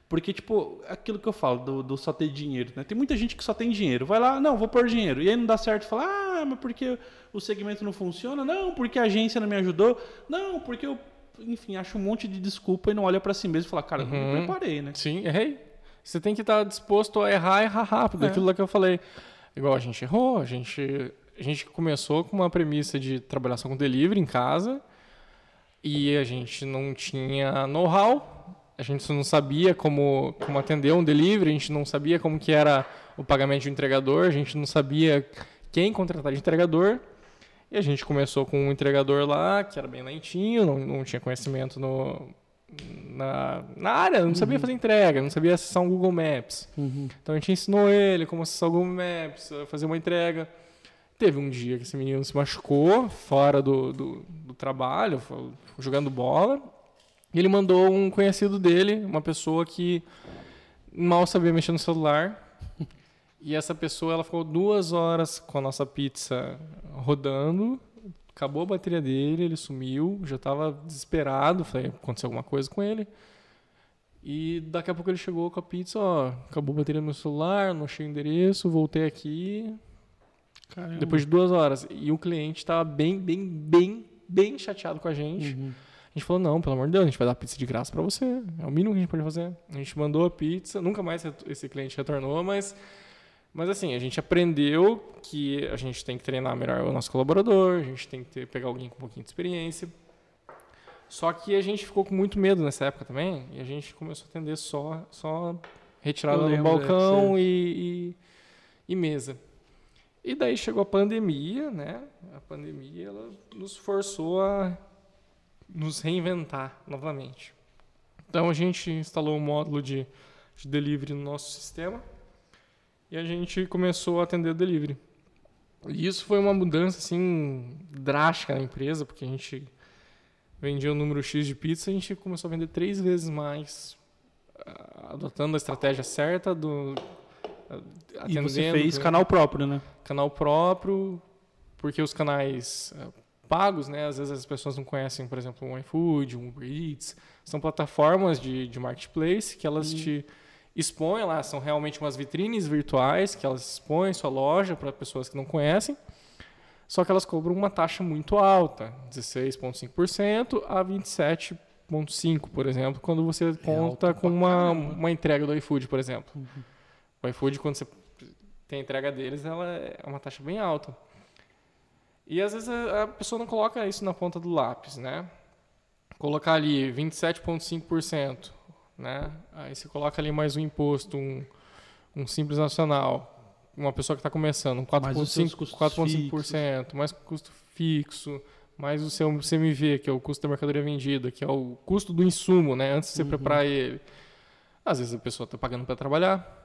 Porque, tipo, aquilo que eu falo, do, do, só ter dinheiro, né? Tem muita gente que só tem dinheiro. Vai lá, não, vou pôr dinheiro. E aí não dá certo, fala, ah, mas porque o segmento não funciona? Não, porque a agência não me ajudou? Não, porque eu, enfim, acho um monte de desculpa e não olha para si mesmo e fala, cara, uhum. eu me preparei, né? Sim, errei. Você tem que estar disposto a errar, errar rápido. É. Aquilo lá que eu falei. Igual a gente errou, a gente, a gente começou com uma premissa de trabalhar só com delivery em casa e a gente não tinha know-how, a gente não sabia como, como atender um delivery, a gente não sabia como que era o pagamento de um entregador, a gente não sabia quem contratar de entregador. E a gente começou com um entregador lá, que era bem lentinho, não, não tinha conhecimento no, na, na área, não sabia uhum. fazer entrega, não sabia acessar um Google Maps. Uhum. Então a gente ensinou ele como acessar o Google Maps, fazer uma entrega. Teve um dia que esse menino se machucou fora do, do, do trabalho, jogando bola. E ele mandou um conhecido dele, uma pessoa que mal sabia mexer no celular. E essa pessoa ela ficou duas horas com a nossa pizza rodando acabou a bateria dele, ele sumiu, já estava desesperado, falei, aconteceu alguma coisa com ele. E daqui a pouco ele chegou com a pizza, ó, acabou a bateria no meu celular, não achei o endereço, voltei aqui. Caramba. Depois de duas horas. E o cliente estava bem, bem, bem, bem chateado com a gente. Uhum. A gente falou, não, pelo amor de Deus, a gente vai dar pizza de graça para você. É o mínimo que a gente pode fazer. A gente mandou a pizza, nunca mais esse cliente retornou, mas mas assim, a gente aprendeu que a gente tem que treinar melhor o nosso colaborador, a gente tem que ter, pegar alguém com um pouquinho de experiência. Só que a gente ficou com muito medo nessa época também, e a gente começou a atender só, só retirada no balcão e, e, e, mesa. E daí chegou a pandemia, né? A pandemia ela nos forçou a nos reinventar novamente. Então a gente instalou um módulo de, de delivery no nosso sistema e a gente começou a atender delivery. E isso foi uma mudança assim drástica na empresa, porque a gente vendia um número X de pizza, a gente começou a vender três vezes mais, ah, adotando a estratégia certa do atendendo. E você fez canal próprio, né? Canal próprio, porque os canais ah, pagos, né? Às vezes as pessoas não conhecem, por exemplo, um iFood, um Uber Eats, são plataformas de, de marketplace que elas hum. te expõem lá, são realmente umas vitrines virtuais que elas expõem sua loja para pessoas que não conhecem, só que elas cobram uma taxa muito alta, 16,5% a 27,5%, por exemplo, quando você é conta com uma, uma entrega do iFood, por exemplo. Uhum. O iFood, quando você tem a entrega deles, ela é uma taxa bem alta. E às vezes a, a pessoa não coloca isso na ponta do lápis, né? Colocar ali 27,5%, né? Aí você coloca ali mais um imposto, um, um simples nacional, uma pessoa que está começando, 4,5%, mais custo fixo, mais o seu CMV, que é o custo da mercadoria vendida, que é o custo do insumo, né? Antes de você uhum. preparar ele. Às vezes a pessoa está pagando para trabalhar.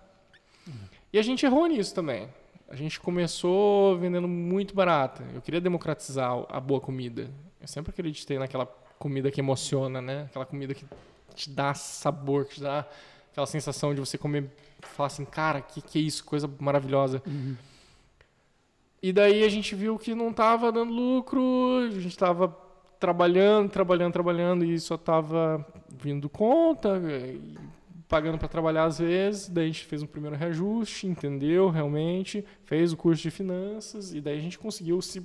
Uhum. E a gente errou nisso também. A gente começou vendendo muito barata. Eu queria democratizar a boa comida. Eu sempre acreditei naquela comida que emociona, né? Aquela comida que te dá sabor, que te dá aquela sensação de você comer, falar assim, cara, que que é isso, coisa maravilhosa. Uhum. E daí a gente viu que não estava dando lucro, a gente estava trabalhando, trabalhando, trabalhando e só estava vindo conta, pagando para trabalhar às vezes. Daí a gente fez um primeiro reajuste, entendeu realmente, fez o curso de finanças e daí a gente conseguiu se,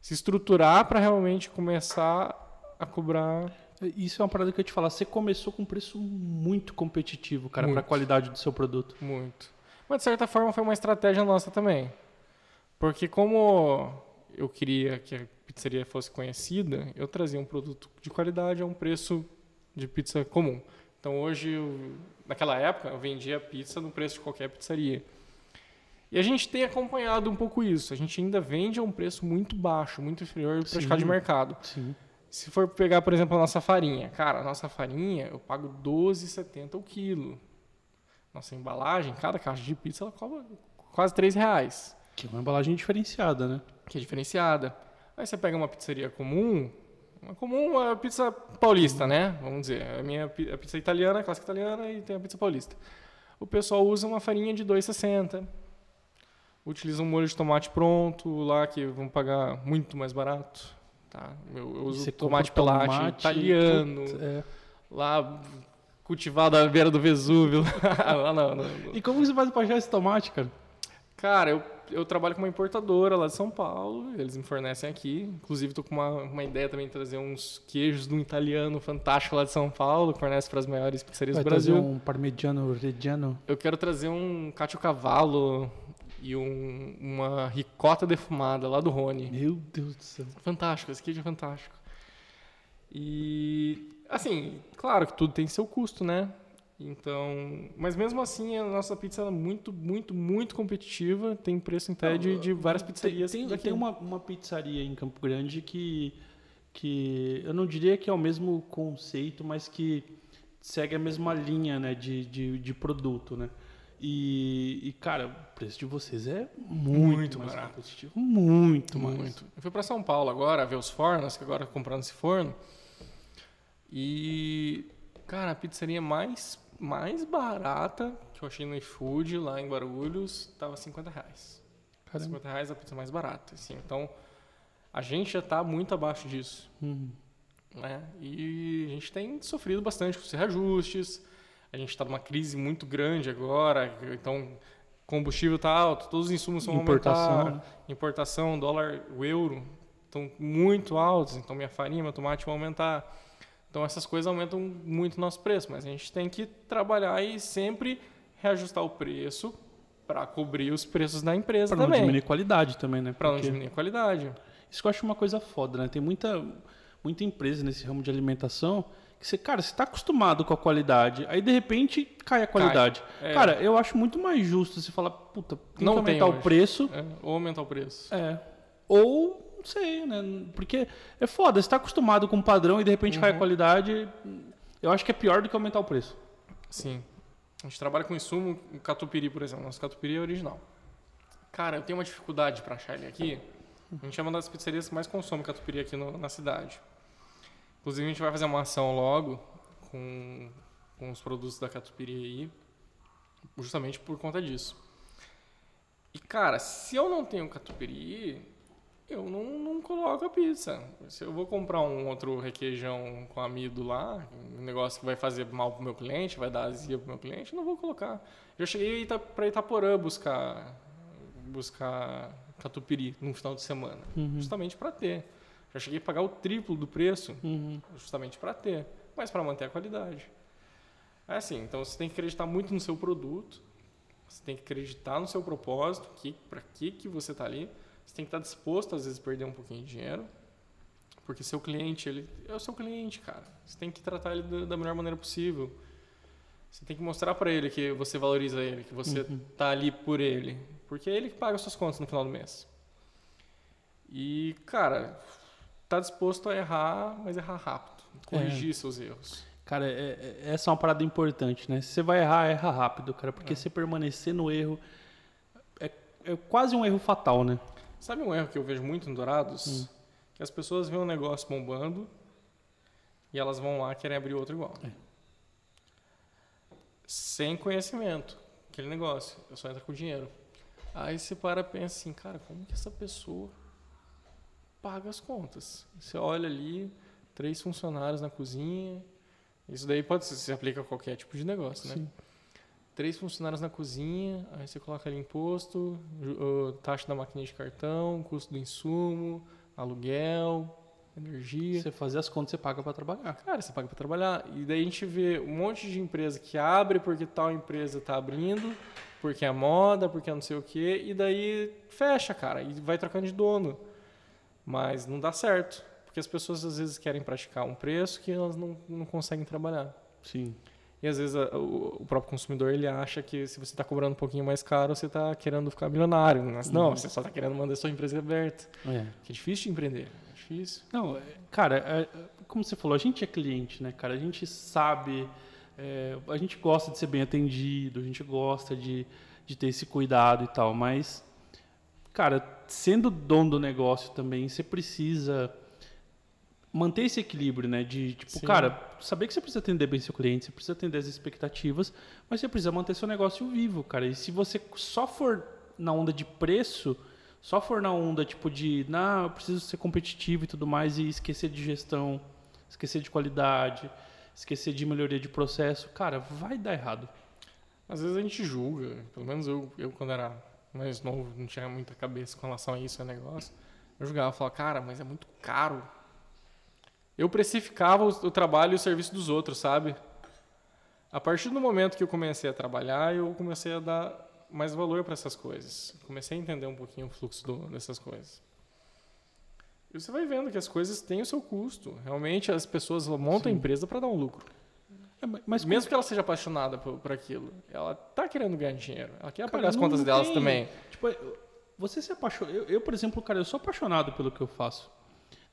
se estruturar para realmente começar a cobrar isso é uma parada que eu te falar. Você começou com um preço muito competitivo, cara, para a qualidade do seu produto. Muito. Mas de certa forma foi uma estratégia nossa também. Porque como eu queria que a pizzaria fosse conhecida, eu trazia um produto de qualidade a um preço de pizza comum. Então hoje, eu, naquela época, eu vendia pizza no preço de qualquer pizzaria. E a gente tem acompanhado um pouco isso. A gente ainda vende a um preço muito baixo, muito inferior ao praticado de mercado. Sim. Se for pegar, por exemplo, a nossa farinha. Cara, a nossa farinha eu pago 12,70 o quilo. nossa embalagem, cada caixa de pizza ela cobra quase 3 reais. Que é uma embalagem diferenciada, né? Que é diferenciada. Aí você pega uma pizzaria comum, uma comum a pizza paulista, né? Vamos dizer, a minha a pizza italiana, a clássica italiana e tem a pizza paulista. O pessoal usa uma farinha de 2,60. Utiliza um molho de tomate pronto lá que vão pagar muito mais barato. Tá? Eu, eu uso tomate compra o pelate tomate, italiano, é. lá cultivado à beira do Vesúvio. lá não, não, não. E como você faz pra achar esse tomate, cara? Cara, eu, eu trabalho com uma importadora lá de São Paulo, eles me fornecem aqui. Inclusive, tô com uma, uma ideia também de trazer uns queijos de um italiano fantástico lá de São Paulo, que fornece para as maiores pizzarias Vai do trazer Brasil. um parmigiano reggiano. Eu quero trazer um cacio cavallo e um- uma ricota defumada lá do Rony. Meu Deus do céu. Fantástico, esse queijo é fantástico. E, assim, claro que tudo tem seu custo, né? Então, mas mesmo assim a nossa pizza é muito, muito, muito competitiva. Tem preço até de, de várias pizzarias. Tem, tem, tem uma, uma pizzaria em Campo Grande que, que eu não diria que é o mesmo conceito, mas que segue a mesma linha né, de, de, de produto, né? E, e, cara, o preço de vocês é muito, Muito mais barato. competitivo. Muito, mais. Muito. Eu fui para São Paulo agora ver os fornos, que agora comprando esse forno. E, cara, a pizzaria mais, mais barata que eu achei no iFood lá em Guarulhos tava 50 reais. Caramba. 50 reais é a pizza mais barata. Assim. Então, a gente já tá muito abaixo disso. Uhum. né? E a gente tem sofrido bastante com os reajustes. A gente está numa crise muito grande agora, então combustível está alto, todos os insumos vão Importação, aumentar, importação, dólar, o euro estão muito altos, então minha farinha, meu tomate vão aumentar. Então essas coisas aumentam muito o nosso preço, mas a gente tem que trabalhar e sempre reajustar o preço para cobrir os preços da empresa Pra não também, diminuir a qualidade também, né? para não diminuir qualidade. Isso que eu acho uma coisa foda, né? Tem muita, muita empresa nesse ramo de alimentação você, cara, você tá acostumado com a qualidade, aí de repente cai a qualidade. É. Cara, eu acho muito mais justo você falar, puta, tem Não que aumentar o preço. É, ou aumentar o preço. É. Ou, não sei, né? Porque é foda, você tá acostumado com um padrão e de repente cai a Uhum. qualidade. Eu acho que é pior do que aumentar o preço. Sim. A gente trabalha com insumo, o catupiry, por exemplo. Nosso catupiry é original. Cara, eu tenho uma dificuldade para achar ele aqui. A gente é uma das pizzarias que mais consome catupiry aqui no- na cidade. Inclusive, a gente vai fazer uma ação logo com, com os produtos da catupiry aí, justamente por conta disso. E, cara, se eu não tenho catupiry, eu não, não coloco a pizza. Se eu vou comprar um outro requeijão com amido lá, um negócio que vai fazer mal pro meu cliente, vai dar azia pro meu cliente, não vou colocar. Eu cheguei para Itaporã buscar buscar catupiry no final de semana, justamente para ter. Já cheguei a pagar o triplo do preço, justamente para ter, mas para manter a qualidade. É assim, então você tem que acreditar muito no seu produto, você tem que acreditar no seu propósito, que, para que, que você está ali. Você tem que estar disposto, às vezes, a perder um pouquinho de dinheiro. Porque seu cliente, ele é o seu cliente, cara. Você tem que tratar ele da, da melhor maneira possível. Você tem que mostrar para ele que você valoriza ele, que você tá ali por ele. Porque é ele que paga as suas contas no final do mês. E, cara, tá disposto a errar, mas errar rápido. Corrigir seus erros. Cara, é- é- essa é uma parada importante, né? Se você vai errar, erra rápido, cara. É. Porque se permanecer no erro é, é quase um erro fatal, né? Sabe um erro que eu vejo muito em Dourados? Que as pessoas veem um negócio bombando e elas vão lá e querem abrir outro igual. Sem conhecimento. Aquele negócio. Eu só entra com dinheiro. Aí você para e pensa assim, cara, como que essa pessoa paga as contas? Você olha ali, três funcionários na cozinha. Isso daí pode ser, se aplica a qualquer tipo de negócio, né? Sim. Três funcionários na cozinha, aí você coloca ali imposto, taxa da máquina de cartão, custo do insumo, aluguel, energia. Você fazer as contas, você paga pra trabalhar. Cara, você paga para trabalhar. E daí a gente vê um monte de empresa que abre porque tal empresa tá abrindo, porque é moda, porque é não sei o quê, e daí fecha, cara, e vai trocando de dono. Mas não dá certo, porque as pessoas às vezes querem praticar um preço que elas não, não conseguem trabalhar. Sim. E às vezes a- o, o próprio consumidor ele acha que se você está cobrando um pouquinho mais caro, você está querendo ficar milionário. Mas não, você só está querendo manter sua empresa aberta. É. Que é difícil de empreender. É difícil. Não, é- cara, é- é- como você falou, a gente é cliente, né, cara? A gente sabe É, a gente gosta de ser bem atendido, a gente gosta de, de ter esse cuidado e tal, mas, cara, sendo dono do negócio também, você precisa manter esse equilíbrio, né? De, tipo, Sim. cara, saber que você precisa atender bem seu cliente, você precisa atender as expectativas, mas você precisa manter seu negócio vivo, cara. E se você só for na onda de preço, só for na onda, tipo, de, não, eu preciso ser competitivo e tudo mais, e esquecer de gestão, esquecer de qualidade, esquecer de melhoria de processo, cara, vai dar errado. Às vezes a gente julga, pelo menos eu, eu quando era mais novo, não tinha muita cabeça com relação a isso, a negócio. Eu julgava, falava, cara, mas é muito caro eu precificava o, o trabalho e o serviço dos outros, sabe? A partir do momento que eu comecei a trabalhar, eu comecei a dar mais valor para essas coisas. Comecei a entender um pouquinho o fluxo do, dessas coisas. E você vai vendo que as coisas têm o seu custo. Realmente as pessoas montam Sim. a empresa para dar um lucro. É, mas mesmo que ela seja apaixonada por, por aquilo, ela tá querendo ganhar dinheiro. Ela quer cara, pagar as contas delas também. Tipo, você se apaixona. Eu, eu, por exemplo, cara, eu sou apaixonado pelo que eu faço.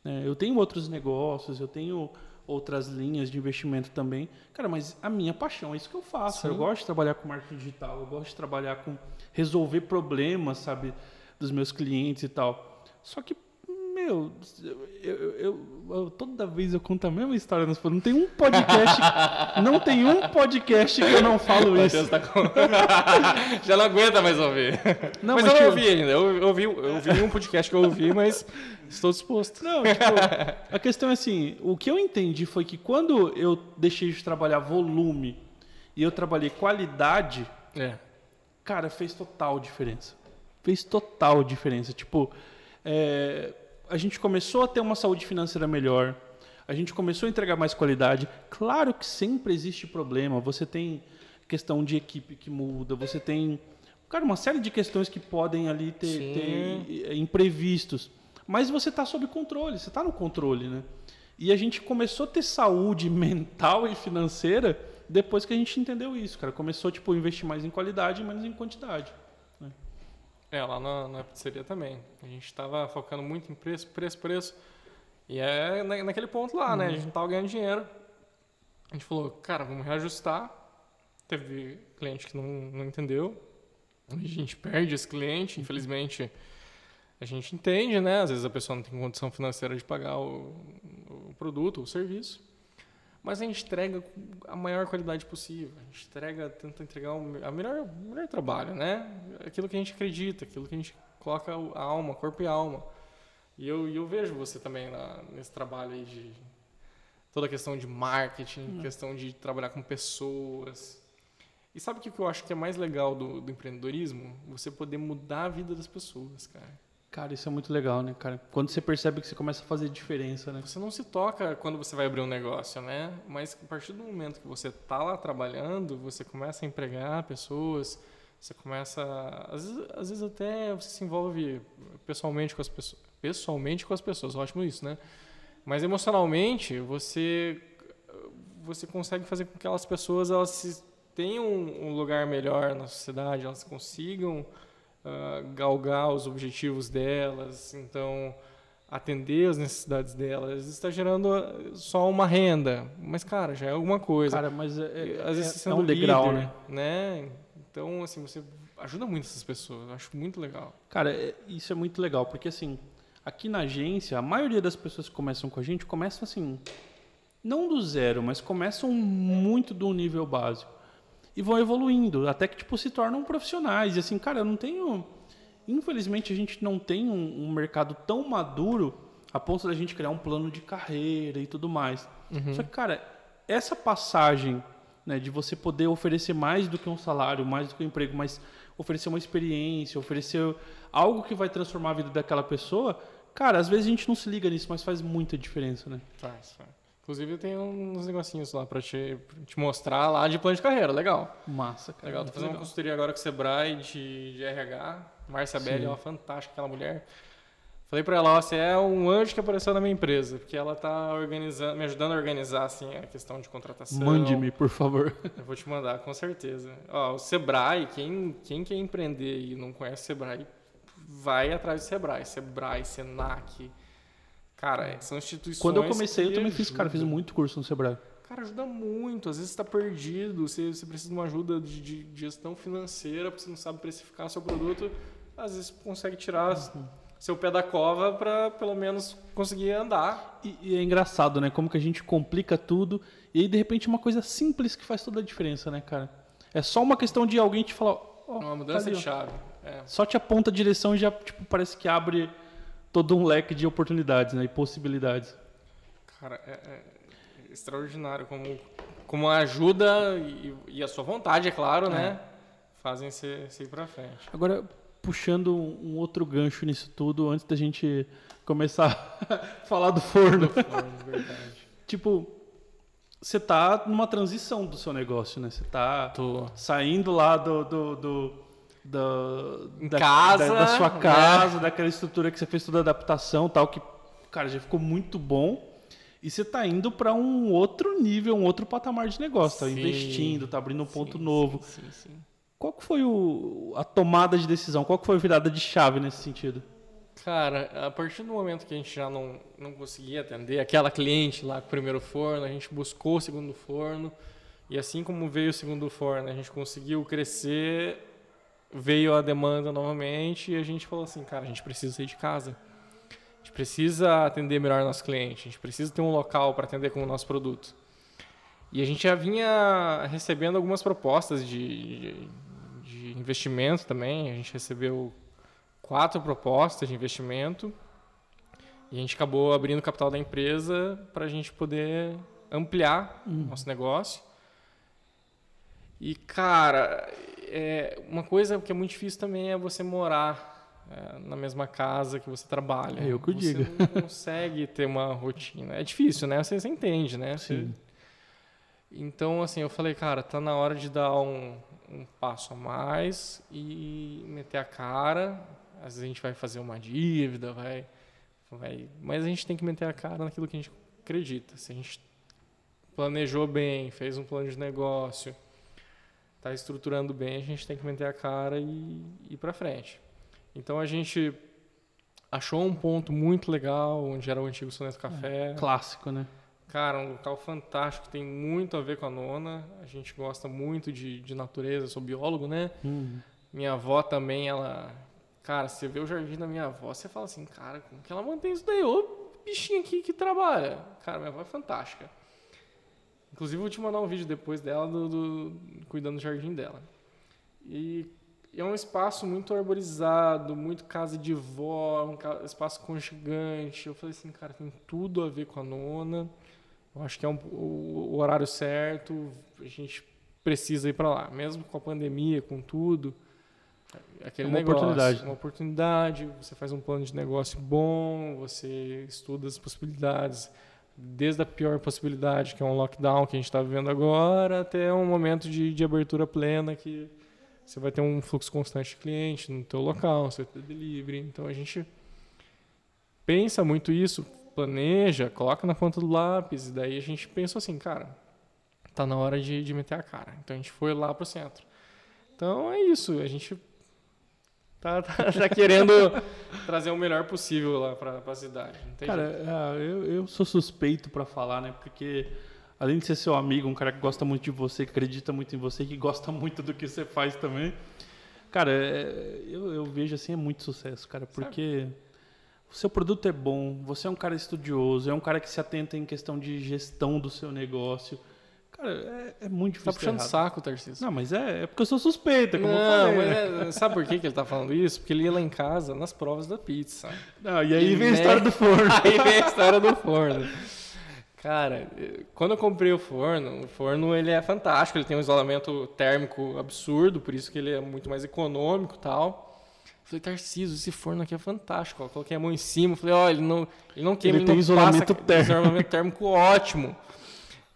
É, eu tenho outros negócios, eu tenho outras linhas de investimento também. Cara, mas a minha paixão é isso que eu faço. Sim. Eu gosto de trabalhar com marketing digital, eu gosto de trabalhar com resolver problemas, sabe, dos meus clientes e tal. Só que meu, eu, eu, eu, toda vez eu conto a mesma história. Não tem um podcast, não tem um podcast que eu não falo isso. Tá com... Já não aguenta mais ouvir. Não, mas, mas, eu não ouvi ainda. Eu, eu, ouvi, eu ouvi um podcast que eu ouvi, mas estou disposto. Não, tipo, a questão é assim, o que eu entendi foi que quando eu deixei de trabalhar volume e eu trabalhei qualidade, é. cara, fez total diferença. Fez total diferença. Tipo, é, a gente começou a ter uma saúde financeira melhor, a gente começou a entregar mais qualidade. Claro que sempre existe problema, você tem questão de equipe que muda, você tem cara, uma série de questões que podem ali ter, ter eh, imprevistos. Mas você está sob controle, você está no controle, né? E a gente começou a ter saúde mental e financeira depois que a gente entendeu isso, cara. Começou tipo, a investir mais em qualidade e menos em quantidade. É, lá na, na pizzaria também. A gente estava focando muito em preço, preço, preço. E é na, naquele ponto lá, uhum. né? A gente estava ganhando dinheiro. A gente falou, cara, vamos reajustar. Teve cliente que não, não entendeu. A gente perde esse cliente, infelizmente. A gente entende, né? Às vezes a pessoa não tem condição financeira de pagar o, o produto, o serviço mas a gente entrega a maior qualidade possível. A gente entrega, tenta entregar o melhor, o melhor trabalho, né? Aquilo que a gente acredita, aquilo que a gente coloca a alma, corpo e alma. E eu, eu vejo você também na, nesse trabalho aí de toda a questão de marketing, hum. questão de trabalhar com pessoas. E sabe o que eu acho que é mais legal do, do empreendedorismo? Você poder mudar a vida das pessoas, cara. Cara, isso é muito legal, né, cara? Quando você percebe que você começa a fazer diferença, né? Você não se toca quando você vai abrir um negócio, né? Mas a partir do momento que você tá lá trabalhando, você começa a empregar pessoas, você começa, às vezes, às vezes até você se envolve pessoalmente com as pessoas, pessoalmente com as pessoas, ótimo isso, né? Mas emocionalmente, você você consegue fazer com que aquelas pessoas elas tenham um lugar melhor na sociedade, elas consigam uh, galgar os objetivos delas, então atender as necessidades delas, está gerando ah, só uma renda, mas cara, já é alguma coisa. Cara, mas é, é às vezes é, sendo é um degrau, líder, né? né? Então, assim, você ajuda muito essas pessoas, eu acho muito legal. Cara, é, isso é muito legal, porque assim, aqui na agência, a maioria das pessoas que começam com a gente começam assim, não do zero, mas começam muito do nível básico e vão evoluindo, até que tipo se tornam profissionais. E assim, cara, eu não tenho. Infelizmente, a gente não tem um, um mercado tão maduro a ponto da gente criar um plano de carreira e tudo mais. Uhum. Só que, cara, essa passagem né, de você poder oferecer mais do que um salário, mais do que um emprego, mas oferecer uma experiência, oferecer algo que vai transformar a vida daquela pessoa, cara, às vezes a gente não se liga nisso, mas faz muita diferença, né? Faz, faz. Inclusive, eu tenho uns negocinhos lá pra te, pra te mostrar lá de plano de carreira. Legal. Massa, cara. Legal. Tô fazendo legal. uma consultoria agora com o Sebrae de, de RH. Márcia Belli, é fantástica, aquela mulher. Falei pra ela, ó, você é um anjo que apareceu na minha empresa, porque ela tá organizando, me ajudando a organizar, assim, a questão de contratação. Mande-me, por favor. Eu vou te mandar, com certeza. Ó, o Sebrae, quem, quem quer empreender e não conhece o Sebrae, vai atrás do Sebrae. Sebrae, Senac, Cara, são instituições. Quando eu comecei, eu também fiz, cara, fiz muito curso no Sebrae. Cara, ajuda muito. Às vezes você está perdido, você, você precisa de uma ajuda de, de, de gestão financeira, porque você não sabe precificar seu produto. Às vezes você consegue tirar uhum. seu pé da cova para pelo menos conseguir andar. E, e, é engraçado, né? Como que a gente complica tudo e aí de repente uma coisa simples que faz toda a diferença, né, cara? É só uma questão de alguém te falar. Oh, uma mudança tá ali, de chave. É. Só te aponta a direção e já tipo, parece que abre todo um leque de oportunidades né, e possibilidades. Cara, é, é extraordinário como, como a ajuda e, e, a sua vontade, é claro, é. né? Fazem você, ir para frente. Agora, puxando um outro gancho nisso tudo, antes da gente começar a falar do forno. Do forno, verdade. tipo, você tá numa transição do seu negócio, né? Você tá Tô. saindo lá do, do, do da, casa, da, da, sua né? casa, né? daquela estrutura que você fez toda a adaptação, tal que, cara, já ficou muito bom. E você está indo para um outro nível, um outro patamar de negócio, tá investindo, tá abrindo um ponto sim, novo. Sim, sim, Qual que foi o, a tomada de decisão? Qual que foi a virada de chave nesse sentido? Cara, a partir do momento que a gente já não, não conseguia atender aquela cliente lá com o primeiro forno, a gente buscou o segundo forno. E assim como veio o segundo forno, a gente conseguiu crescer, veio a demanda novamente e a gente falou assim, cara, a gente precisa sair de casa gente precisa atender melhor nosso cliente, a gente precisa ter um local para atender com o nosso produto. E a gente já vinha recebendo algumas propostas de, de, de investimento também. A gente recebeu quatro propostas de investimento e a gente acabou abrindo o capital da empresa para a gente poder ampliar uhum. nosso negócio. E, cara, é, uma coisa que é muito difícil também é você morar é, na mesma casa que você trabalha. Eu que você digo. não consegue ter uma rotina. É difícil, né? Você, você entende, né? Sim. Então, assim, eu falei, cara, tá na hora de dar um, um passo a mais e meter a cara. Às vezes a gente vai fazer uma dívida, vai, vai, mas a gente tem que meter a cara naquilo que a gente acredita. Se a gente planejou bem, fez um plano de negócio, está estruturando bem, a gente tem que meter a cara e ir para frente. Então a gente achou um ponto muito legal, onde era o antigo Soneto Café. É, clássico, né? Cara, um local fantástico, tem muito a ver com a nona. A gente gosta muito de, de natureza, sou biólogo, né? Uhum. Minha avó também, ela. Cara, você vê o jardim da minha avó, você fala assim, cara, como que ela mantém isso daí? Ô bichinho aqui que trabalha. Cara, minha avó é fantástica. Inclusive, vou te mandar um vídeo depois dela, do, do cuidando do jardim dela. E, é um espaço muito arborizado, muito casa de vó, um espaço conjugante. Eu falei assim, cara, tem tudo a ver com a nona. Eu acho que é um, o, o, horário certo. A gente precisa ir para lá, mesmo com a pandemia, com tudo. Aquele é uma negócio, oportunidade. Uma oportunidade. Você faz um plano de negócio bom, você estuda as possibilidades, desde a pior possibilidade, que é um lockdown que a gente está vivendo agora, até um momento de, de abertura plena que você vai ter um fluxo constante de cliente no teu local, você vai ter delivery. Então a gente pensa muito isso, planeja, coloca na ponta do lápis, e daí a gente pensou assim, cara, tá na hora de, de meter a cara. Então a gente foi lá pro centro. Então é isso, a gente tá, tá, tá querendo trazer o melhor possível lá para a cidade. Cara, é, eu, eu sou suspeito para falar, né? Porque além de ser seu amigo, um cara que gosta muito de você, que acredita muito em você, que gosta muito do que você faz também. Cara, é, eu, eu, vejo assim, é muito sucesso, cara, porque Sabe? o seu produto é bom, você é um cara estudioso, é um cara que se atenta em questão de gestão do seu negócio. Cara, é, é muito difícil. Tá puxando errado. saco, Tarcísio. Não, mas é, é porque eu sou suspeita, como não, eu falei. Né? É, sabe por que, que ele tá falando isso? Porque ele ia lá em casa nas provas da pizza. Não, e aí e vem a história do forno. Aí vem a história do forno. Cara, quando eu comprei o forno, o forno ele é fantástico, ele tem um isolamento térmico absurdo, por isso que ele é muito mais econômico e tal. Falei, Tarcísio, esse forno aqui é fantástico. Eu coloquei a mão em cima, falei, ó, oh, ele não, ele não queima, ele, ele tem não isolamento passa, térmico. isolamento térmico ótimo.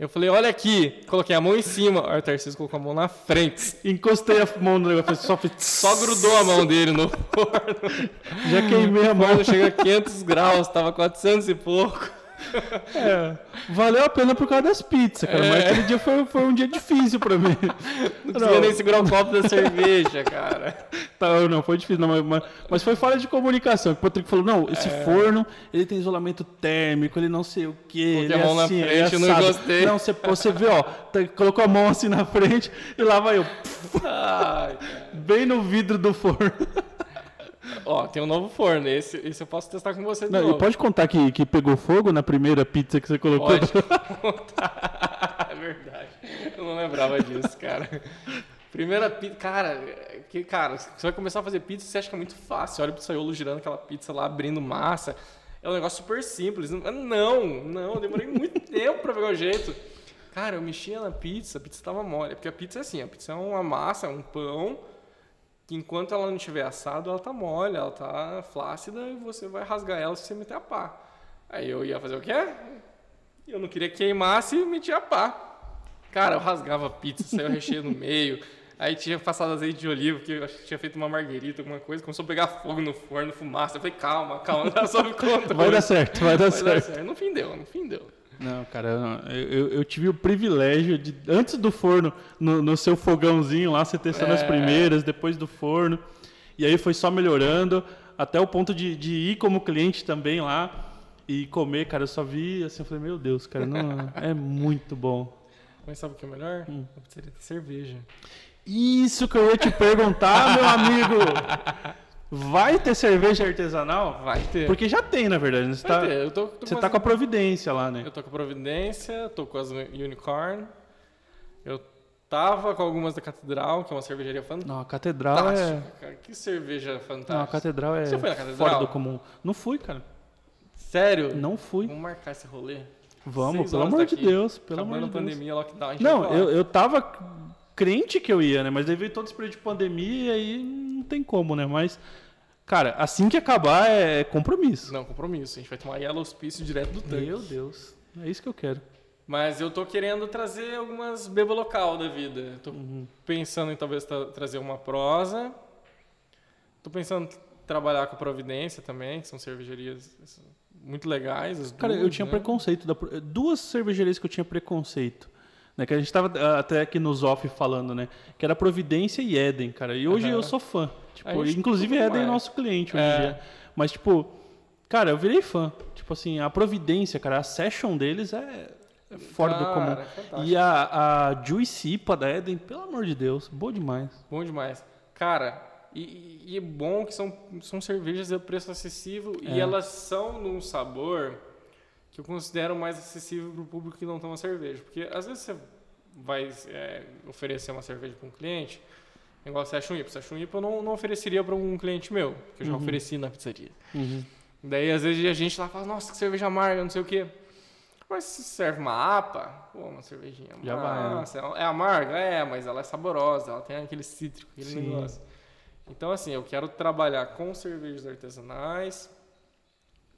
Eu falei, olha aqui, coloquei a mão em cima, aí o Tarcísio colocou a mão na frente. Encostei a mão no negócio, só, só grudou a mão dele no forno. Já queimei a mão. chega a 500 graus, tava 400 e pouco. É, valeu a pena por causa das pizzas, cara. Mas É. aquele dia foi, foi um dia difícil pra mim. Não conseguia nem segurar o copo da cerveja, cara. Tá, não, foi difícil, não, mas- mas, mas foi falha de comunicação. O Patrick falou: não, esse forno ele tem isolamento térmico, ele não sei o que. Botei a mão na frente, eu não gostei. Não, você, você vê, ó, tá- colocou a mão assim na frente e lá vai eu, Ai, bem no vidro do forno. Ó, tem um novo forno. Esse, esse eu posso testar com você de Não, novo. pode contar que, que pegou fogo na primeira pizza que você colocou? Pode contar. É verdade. Eu não lembrava disso, cara. Primeira pizza. Cara, que, cara, você vai começar a fazer pizza, você acha que é muito fácil. Olha pro pizzaiolo girando aquela pizza lá, abrindo massa. É um negócio super simples. Não, não, não, eu demorei muito tempo pra pegar o jeito. Cara, eu mexia na pizza, a pizza tava mole. Porque a pizza é assim, a pizza é uma massa, é um pão, que enquanto ela não estiver assada, ela tá mole, ela tá flácida e você vai rasgar ela se você meter a pá. Aí eu ia fazer o quê? Eu não queria que queimasse e metia a pá. Cara, eu rasgava a pizza, saiu recheio no meio. Aí tinha passado azeite de oliva, que eu acho que tinha feito uma marguerita, alguma coisa. Começou a pegar fogo no forno, fumaça. Eu falei, calma, calma, dá sob conta. Vai dar certo, vai dar Vai dar certo. certo. No fim deu, no fim deu. Não, cara, eu, eu- tive o privilégio de, antes do forno, no, no seu fogãozinho lá, você testando as É. primeiras, depois do forno. E aí foi só melhorando, até o ponto de, de ir como cliente também lá e comer, cara. Eu só vi assim, eu falei, meu Deus, cara, não, é muito bom. Mas sabe o que é melhor? Hum. Tem cerveja. Isso que eu ia te perguntar, meu amigo. Vai ter cerveja artesanal? Vai ter. Porque já tem, na verdade. né? Você, Vai tá, ter. Eu tô, tô você com tá as- com a Providência lá, né? Eu tô com a Providência, tô com as Unicorn. Eu tava com algumas da Catedral, que é uma cervejaria fantástica. Não, a Catedral é... Cara, que cerveja fantástica. Não, a Catedral é Você foi na Catedral? fora do comum. Não fui, cara. Sério? Não fui. Vamos marcar esse rolê? Vamos, pelo amor de daqui. Deus. Pelo amor de Deus. pandemia, lockdown, Não, eu, eu tava crente que eu ia, né? Mas daí veio todo esse período de pandemia e aí não tem como, né? Mas, cara, assim que acabar é compromisso. Não, compromisso. A gente vai tomar Yellow Hospício direto do tanque. Meu Deus. É isso que eu quero. Mas eu tô querendo trazer algumas beba local da vida. Tô Uhum. pensando em talvez tra- trazer uma prosa. Tô pensando em trabalhar com a Providência também, que são cervejarias muito legais. Cara, eu duas, tinha né? preconceito. Da, duas cervejarias que eu tinha preconceito. Né, que a gente tava ah, até aqui nos off falando, né? Que era Providência e Éden, cara. E hoje Aham. eu sou fã. Tipo, inclusive Éden é nosso cliente hoje É. dia. Mas, tipo, cara, eu virei fã. Tipo assim, a Providência, cara, a session deles é, fora do Cara, comum. é. E a, a Juicy IPA da Éden, pelo amor de Deus, boa demais. Bom demais. Cara, e, e- e é bom que são, são cervejas a preço acessível e É. elas são num sabor que eu considero mais acessível para o público que não toma cerveja. Porque às vezes você vai é, oferecer uma cerveja para um cliente, igual um IPA. Um IPA, eu não, não ofereceria para um cliente meu, que eu já Uhum. ofereci na pizzaria. Uhum. Daí às vezes a gente lá fala, nossa, que cerveja amarga, não sei o quê. Mas se serve uma APA, pô, uma cervejinha Já vai, né? massa, é amarga, é, mas ela é saborosa, ela tem aquele cítrico, aquele Sim. negócio. Então assim, eu quero trabalhar com cervejas artesanais,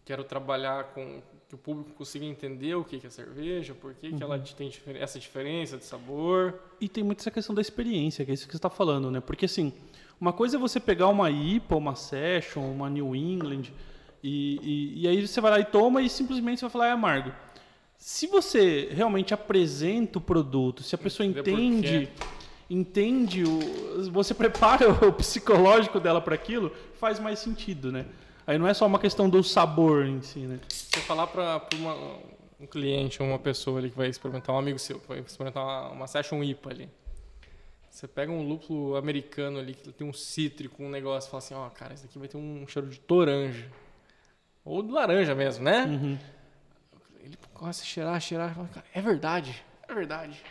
quero trabalhar com que o público consiga entender o que que é cerveja, por que, que Uhum. ela tem difer- essa diferença de sabor. E tem muito essa questão da experiência, que é isso que você está falando, né? Porque assim, uma coisa é você pegar uma IPA, uma Session, uma New England, e, e, e aí você vai lá e toma e simplesmente você vai falar é amargo. Se você realmente apresenta o produto, se a pessoa Entender entende, entende o, você prepara o psicológico dela para aquilo, faz mais sentido, né? Aí não é só uma questão do sabor em si, né? Você falar para um cliente ou uma pessoa ali que vai experimentar, um amigo seu, que vai experimentar uma, uma Session IPA ali. Você pega um lúpulo americano ali que tem um cítrico, um negócio, e fala assim, ó, cara, isso aqui vai ter um cheiro de toranja. Ou de laranja mesmo, né? Uhum. Ele começa a cheirar, cheirar, e fala, cara, é verdade, é verdade.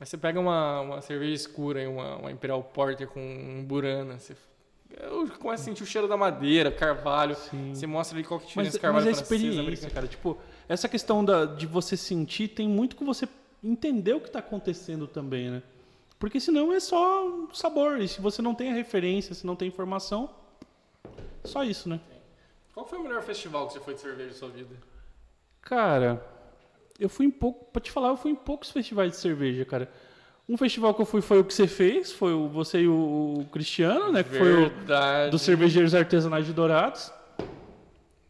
Aí você pega uma, uma cerveja escura e uma, uma Imperial Porter com um Burana, você eu começo a sentir o cheiro da madeira, carvalho. Sim. Você mostra ali qual que é a Mas, diferença mas carvalho é experiência, cara. Tipo, essa questão da, de você sentir tem muito que você entender o que está acontecendo também, né? Porque senão é só sabor. E se você não tem a referência, se não tem informação, só isso, né? Qual foi o melhor festival que você foi de cerveja na sua vida? Cara, eu fui em pouco. Pra te falar, eu fui em poucos festivais de cerveja, cara. Um festival que eu fui foi o que você fez, foi o, você e o, Cristiano, né? Que foi o Verdade. dos cervejeiros artesanais de Dourados.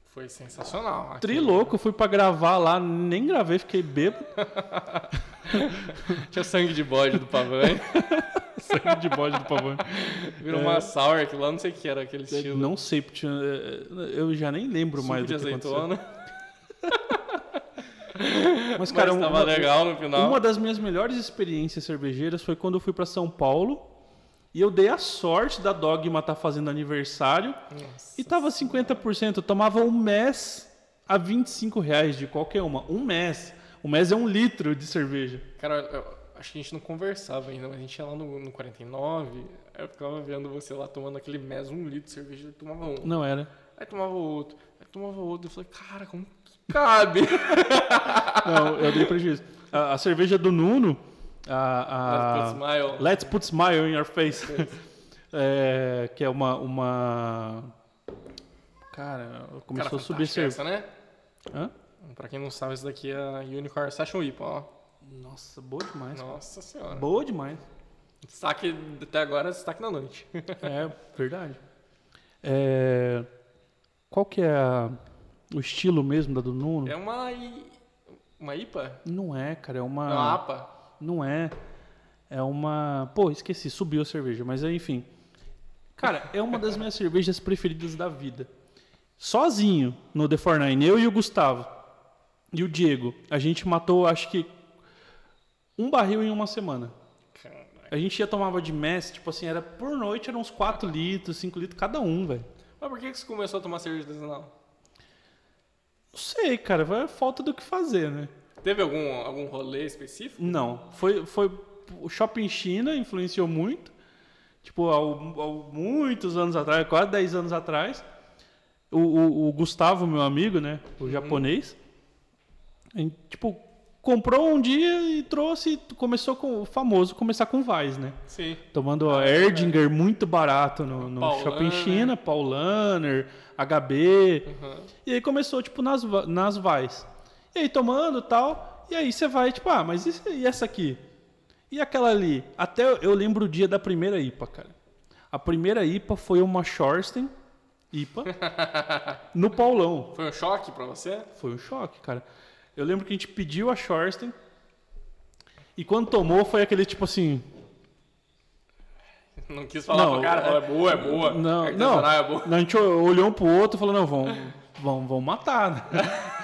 Foi sensacional. Trilouco, fui pra gravar lá, nem gravei, fiquei bêbado. Tinha sangue de bode do Pavanho. Sangue de bode do pavão. Virou É. uma sour, aquilo lá, não sei o que era aquele estilo. Não sei, eu já nem lembro Suco mais de do que aconteceu. Mas, cara, Mas tava uma, legal no final. uma das minhas melhores experiências cervejeiras foi quando eu fui pra São Paulo e eu dei a sorte da Dogma estar fazendo aniversário Nossa. e tava 50%. Eu tomava um mês a 25 reais de qualquer uma. Um mês. Um mês é um litro de cerveja. Cara, eu- acho que a gente não conversava ainda, mas a gente ia lá no, no 49, aí eu ficava vendo você lá tomando aquele mês, um litro de cerveja, eu tomava um. Não era. Aí tomava outro, aí tomava outro. Eu falei, cara, como que cabe? Não, eu dei prejuízo. A, a cerveja do Nuno, a, a- Let's put smile. Let's Put Smile in Your Face, É, que é uma, uma... Cara, começou Cara, a subir cerveja. essa, né? Hã? Pra quem não sabe, essa daqui é a Unicorn Session IPA, ó. Nossa, boa demais. cara. Nossa senhora. Boa demais. Destaque até agora, destaque na noite. É, verdade. É, qual que é a- o estilo mesmo da do Nuno? É uma, uma IPA? Não é, cara, é uma... Não, APA. Não é. É uma. Pô, esqueci, subiu a cerveja, mas enfim. Cara, é uma das minhas cervejas preferidas da vida. Sozinho no The 49, eu e o Gustavo. E o Diego. A gente matou, acho que. Um barril em uma semana. Caraca. A gente ia tomava de mess, tipo assim, era por noite, eram uns 4 litros, 5 litros cada um, velho. Mas por que que você começou a tomar cerveja artesanal? Não sei, cara, vai falta do que fazer, né? Teve algum, algum rolê específico? Não, foi, foi o Shopping China influenciou muito. Tipo, há, há muitos anos atrás, quase 10 anos atrás, o, o- o Gustavo, meu amigo, né, o japonês, a gente, tipo, comprou um dia e trouxe, começou com o famoso começar com Vais, né? Sim. Tomando Ah, é Erdinger muito barato no, no Paulaner. Shopping China, Paulaner, HB, Uhum. e aí começou, tipo, nas, nas vais. E aí tomando e tal. E aí você vai, tipo, ah, mas e, e essa aqui? E aquela ali? Até eu, lembro o dia da primeira IPA, cara. A primeira IPA foi uma Shorsten IPA no Paulão. Foi um choque pra você? Foi um choque, cara. Eu lembro que a gente pediu a Shorsten e quando tomou foi aquele tipo assim. Não quis falar Não, pro cara, falou, é boa, é boa. Não, não. É boa. A gente olhou um pro outro e falou, não, vamos, vamos, vamos matar, né?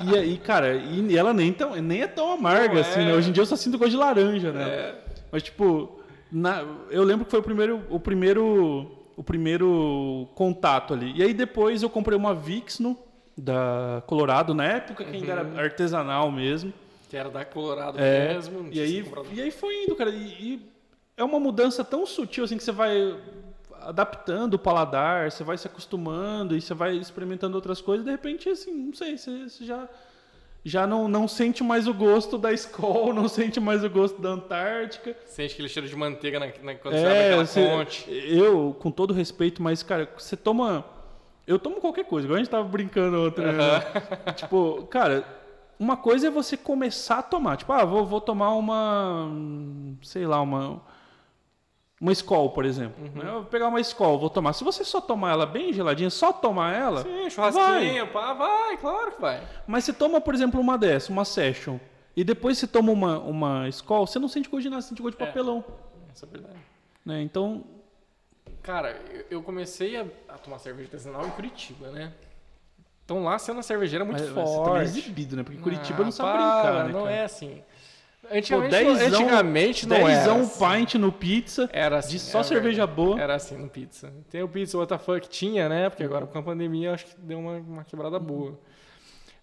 E aí, cara, e ela nem, tão, nem é tão amarga Não assim, é. né? Hoje em dia eu só sinto gosto de laranja, né? É. Mas, tipo, na- eu lembro que foi o primeiro, o primeiro, o primeiro contato ali. E aí depois eu comprei uma Vixno da Colorado, na época que ainda Uhum. era artesanal mesmo. Que era da Colorado É, mesmo. e aí, e aí foi indo, cara. E, e é uma mudança tão sutil assim que você vai adaptando o paladar, você vai se acostumando e você vai experimentando outras coisas. De repente, assim, não sei, você, você já já não, não sente mais o gosto da Skol, não sente mais o gosto da Antártica. Sente aquele cheiro de manteiga na, na, quando você abre É, aquela você- fonte. eu, com todo respeito, mas, cara, você toma. Eu tomo qualquer coisa, igual a gente tava brincando outra. né? tipo, cara, uma coisa é você começar a tomar. Tipo, ah, vou, vou tomar uma. Sei lá, uma. Uma Skol, por exemplo. Uhum. né? Eu vou pegar uma Skol, vou tomar. Se você só tomar ela bem geladinha, só tomar ela. Sim, churrasquinho, pá, vai, claro que vai. Mas você toma, por exemplo, uma dessa, uma Session. E depois você toma uma, uma Skol, você não sente gosto de nada, você sente gosto de É. papelão. Essa é verdade. Né? Então, Cara, eu- comecei a, a tomar cerveja artesanal em Curitiba, né? Então lá sendo uma cervejeira muito mas- mas você forte. exibido, né? Porque Curitiba Ah, não sabe para, brincar, né? Não cara? é assim. Pô, Antigamente, dezão- antigamente não era. dezão assim. pint no pizza, Era assim. de só era cerveja boa. Era assim no pizza. Tem o pizza WTF que tinha, né? Porque agora com a pandemia acho que deu uma, uma quebrada boa.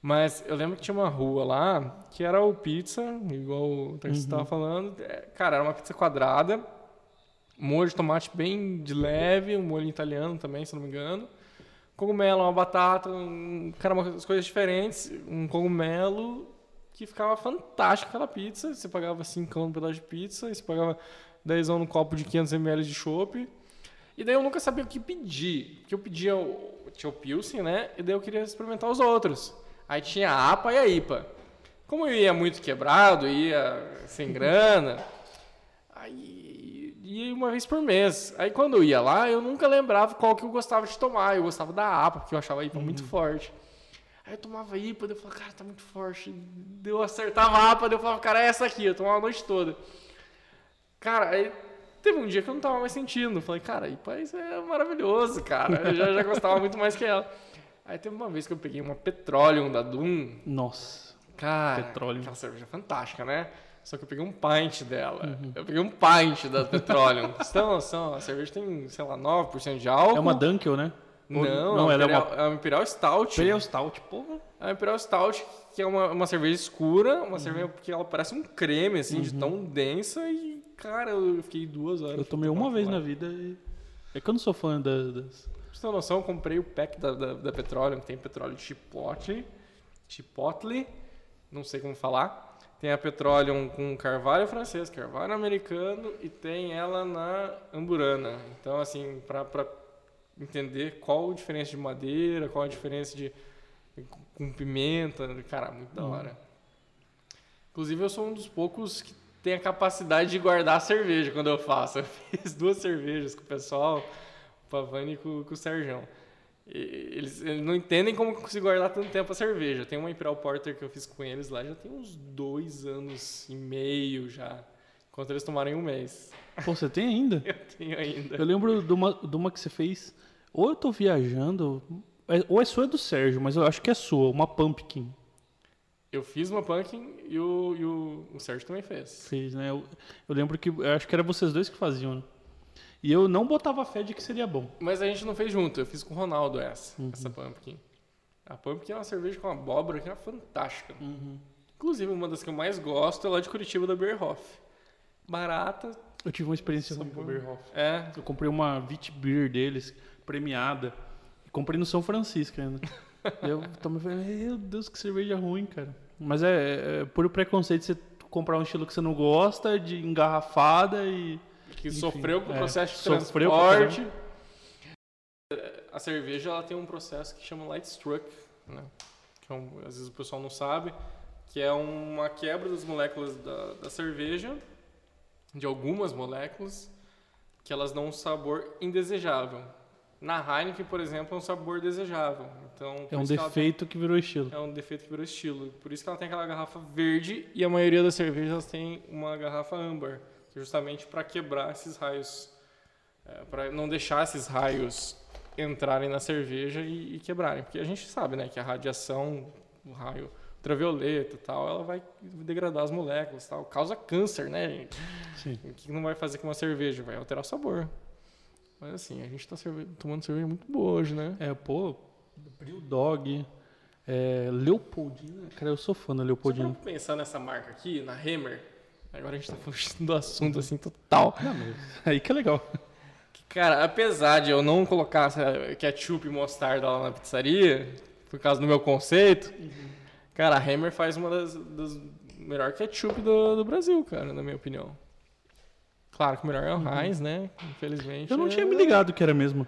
Mas eu lembro que tinha uma rua lá que era o pizza, igual o Tarcísio estava falando. É, Cara, era uma pizza quadrada, molho de tomate bem de leve, um molho italiano também, se não me engano. Cogumelo, uma batata, um, cara, umas coisas diferentes. Um cogumelo que ficava fantástico aquela pizza. Você pagava 5 no pedaço de pizza, você pagava 10 no copo de 500ml de chopp. E daí eu nunca sabia o que pedir. Porque eu pedia o, tinha o Pilsen, né? E daí eu queria experimentar os outros. Aí tinha a APA e a IPA. Como eu ia muito quebrado, ia sem grana, aí ia uma vez por mês. Aí quando eu ia lá, eu nunca lembrava qual que eu gostava de tomar. Eu gostava da APA, porque eu achava a IPA muito forte. Aí eu tomava IPA, eu falava, cara, tá muito forte. Eu acertava a APA, eu falava, cara, é essa aqui. Eu tomava a noite toda. Cara, aí teve um dia que eu não tava mais sentindo. Eu falei, cara, IPA isso é maravilhoso, cara. Eu já, já gostava muito mais que ela. Aí teve uma vez que eu peguei uma Petroleum da Doom. Nossa. Cara, Petroleum. aquela cerveja fantástica, né? Só que eu peguei um pint dela. Eu peguei um pint da Petroleum. Tem uma noção? A cerveja tem, sei lá, 9% de álcool. É uma Dunkel, né? Não, não, é, ela é Imperial, uma é uma Imperial Stout. Imperial Stout, porra. É uma Imperial Stout, que é uma, uma cerveja escura, Uhum. uma cerveja que ela parece um creme, assim, de tão densa. E, cara, eu fiquei duas horas. Eu tomei uma vez na vida e... É que eu não sou fã das... das- Pra você ter uma noção, eu comprei o pack da, da, da Petroleum, que tem petróleo chipotle, chipotle, não sei como falar. Tem a Petroleum com carvalho francês, carvalho americano e tem ela na amburana. Então, assim, pra entender qual a diferença de madeira, qual a diferença de com pimenta, cara, muito da hora. Inclusive, eu sou um dos poucos que tem a capacidade de guardar a cerveja quando eu faço. Eu fiz duas cervejas com o pessoal, o Pavani e com, com o Serjão. Eles, eles não entendem como eu consigo guardar tanto tempo a cerveja. Tem uma Imperial Porter que eu fiz com eles lá, já tem uns dois anos e meio já. Enquanto eles tomaram em um mês. Pô, você tem ainda? Eu tenho ainda. Eu lembro de uma, de uma que você fez... Ou eu tô viajando... é- Ou é sua é do Sérgio, mas eu acho que é sua. Uma Pumpkin. Eu fiz uma pumpkin e o, e o, o Sérgio também fez. Fez, né? Eu, eu lembro que... Eu acho que era vocês dois que faziam, né? E eu não botava fé de que seria bom. Mas a gente não fez junto, eu fiz com o Ronaldo essa, Uhum. essa pumpkin. A pumpkin é uma cerveja com abóbora que é fantástica. Inclusive, uma das que eu mais gosto é lá de Curitiba, da Beerhoff. Barata, Eu tive uma experiência ruim com o Beerhoff. é. Eu comprei uma Vit Beer deles, premiada. E comprei no São Francisco ainda. E eu tomei falei, meu Deus, que cerveja ruim, cara. Mas é, é por preconceito você comprar um estilo que você não gosta, de engarrafada e. Que Enfim, sofreu com o é, processo de transporte. A cerveja ela tem um processo que chama light struck, né? Que é um- às vezes o pessoal não sabe, que é uma quebra das moléculas da, da cerveja, de algumas moléculas, que elas dão um sabor indesejável. Na Heineken, por exemplo, é um sabor desejável. Então, É um ela tem- defeito que virou estilo. é um defeito que virou estilo. Por isso que ela tem aquela garrafa verde e a maioria das cervejas tem uma garrafa âmbar, é justamente para quebrar esses raios, para não deixar esses raios entrarem na cerveja e, e quebrarem, porque a gente sabe, né, que a radiação, o raio ultravioleta, e tal, ela vai degradar as moléculas, tal, causa câncer, né, gente? Sim. O que não vai fazer com uma cerveja? Vai alterar o sabor. Mas assim, a gente tá cerve- tomando cerveja muito boa hoje, né? É, pô, Bril Dog, é, Leopoldina. Cara, eu sou fã da Só Leopoldina. pra pensar nessa marca aqui, na Hammer, agora a gente tá fugindo do assunto assim total. Não, mas aí que é legal. Cara, apesar de eu não colocar ketchup e mostarda lá na pizzaria, por causa do meu conceito, cara, a Hammer faz uma das, das melhor ketchup do, do Brasil, cara, na minha opinião. Claro que o melhor é o Heinz, né? Infelizmente. Eu não é- tinha me ligado que era mesmo.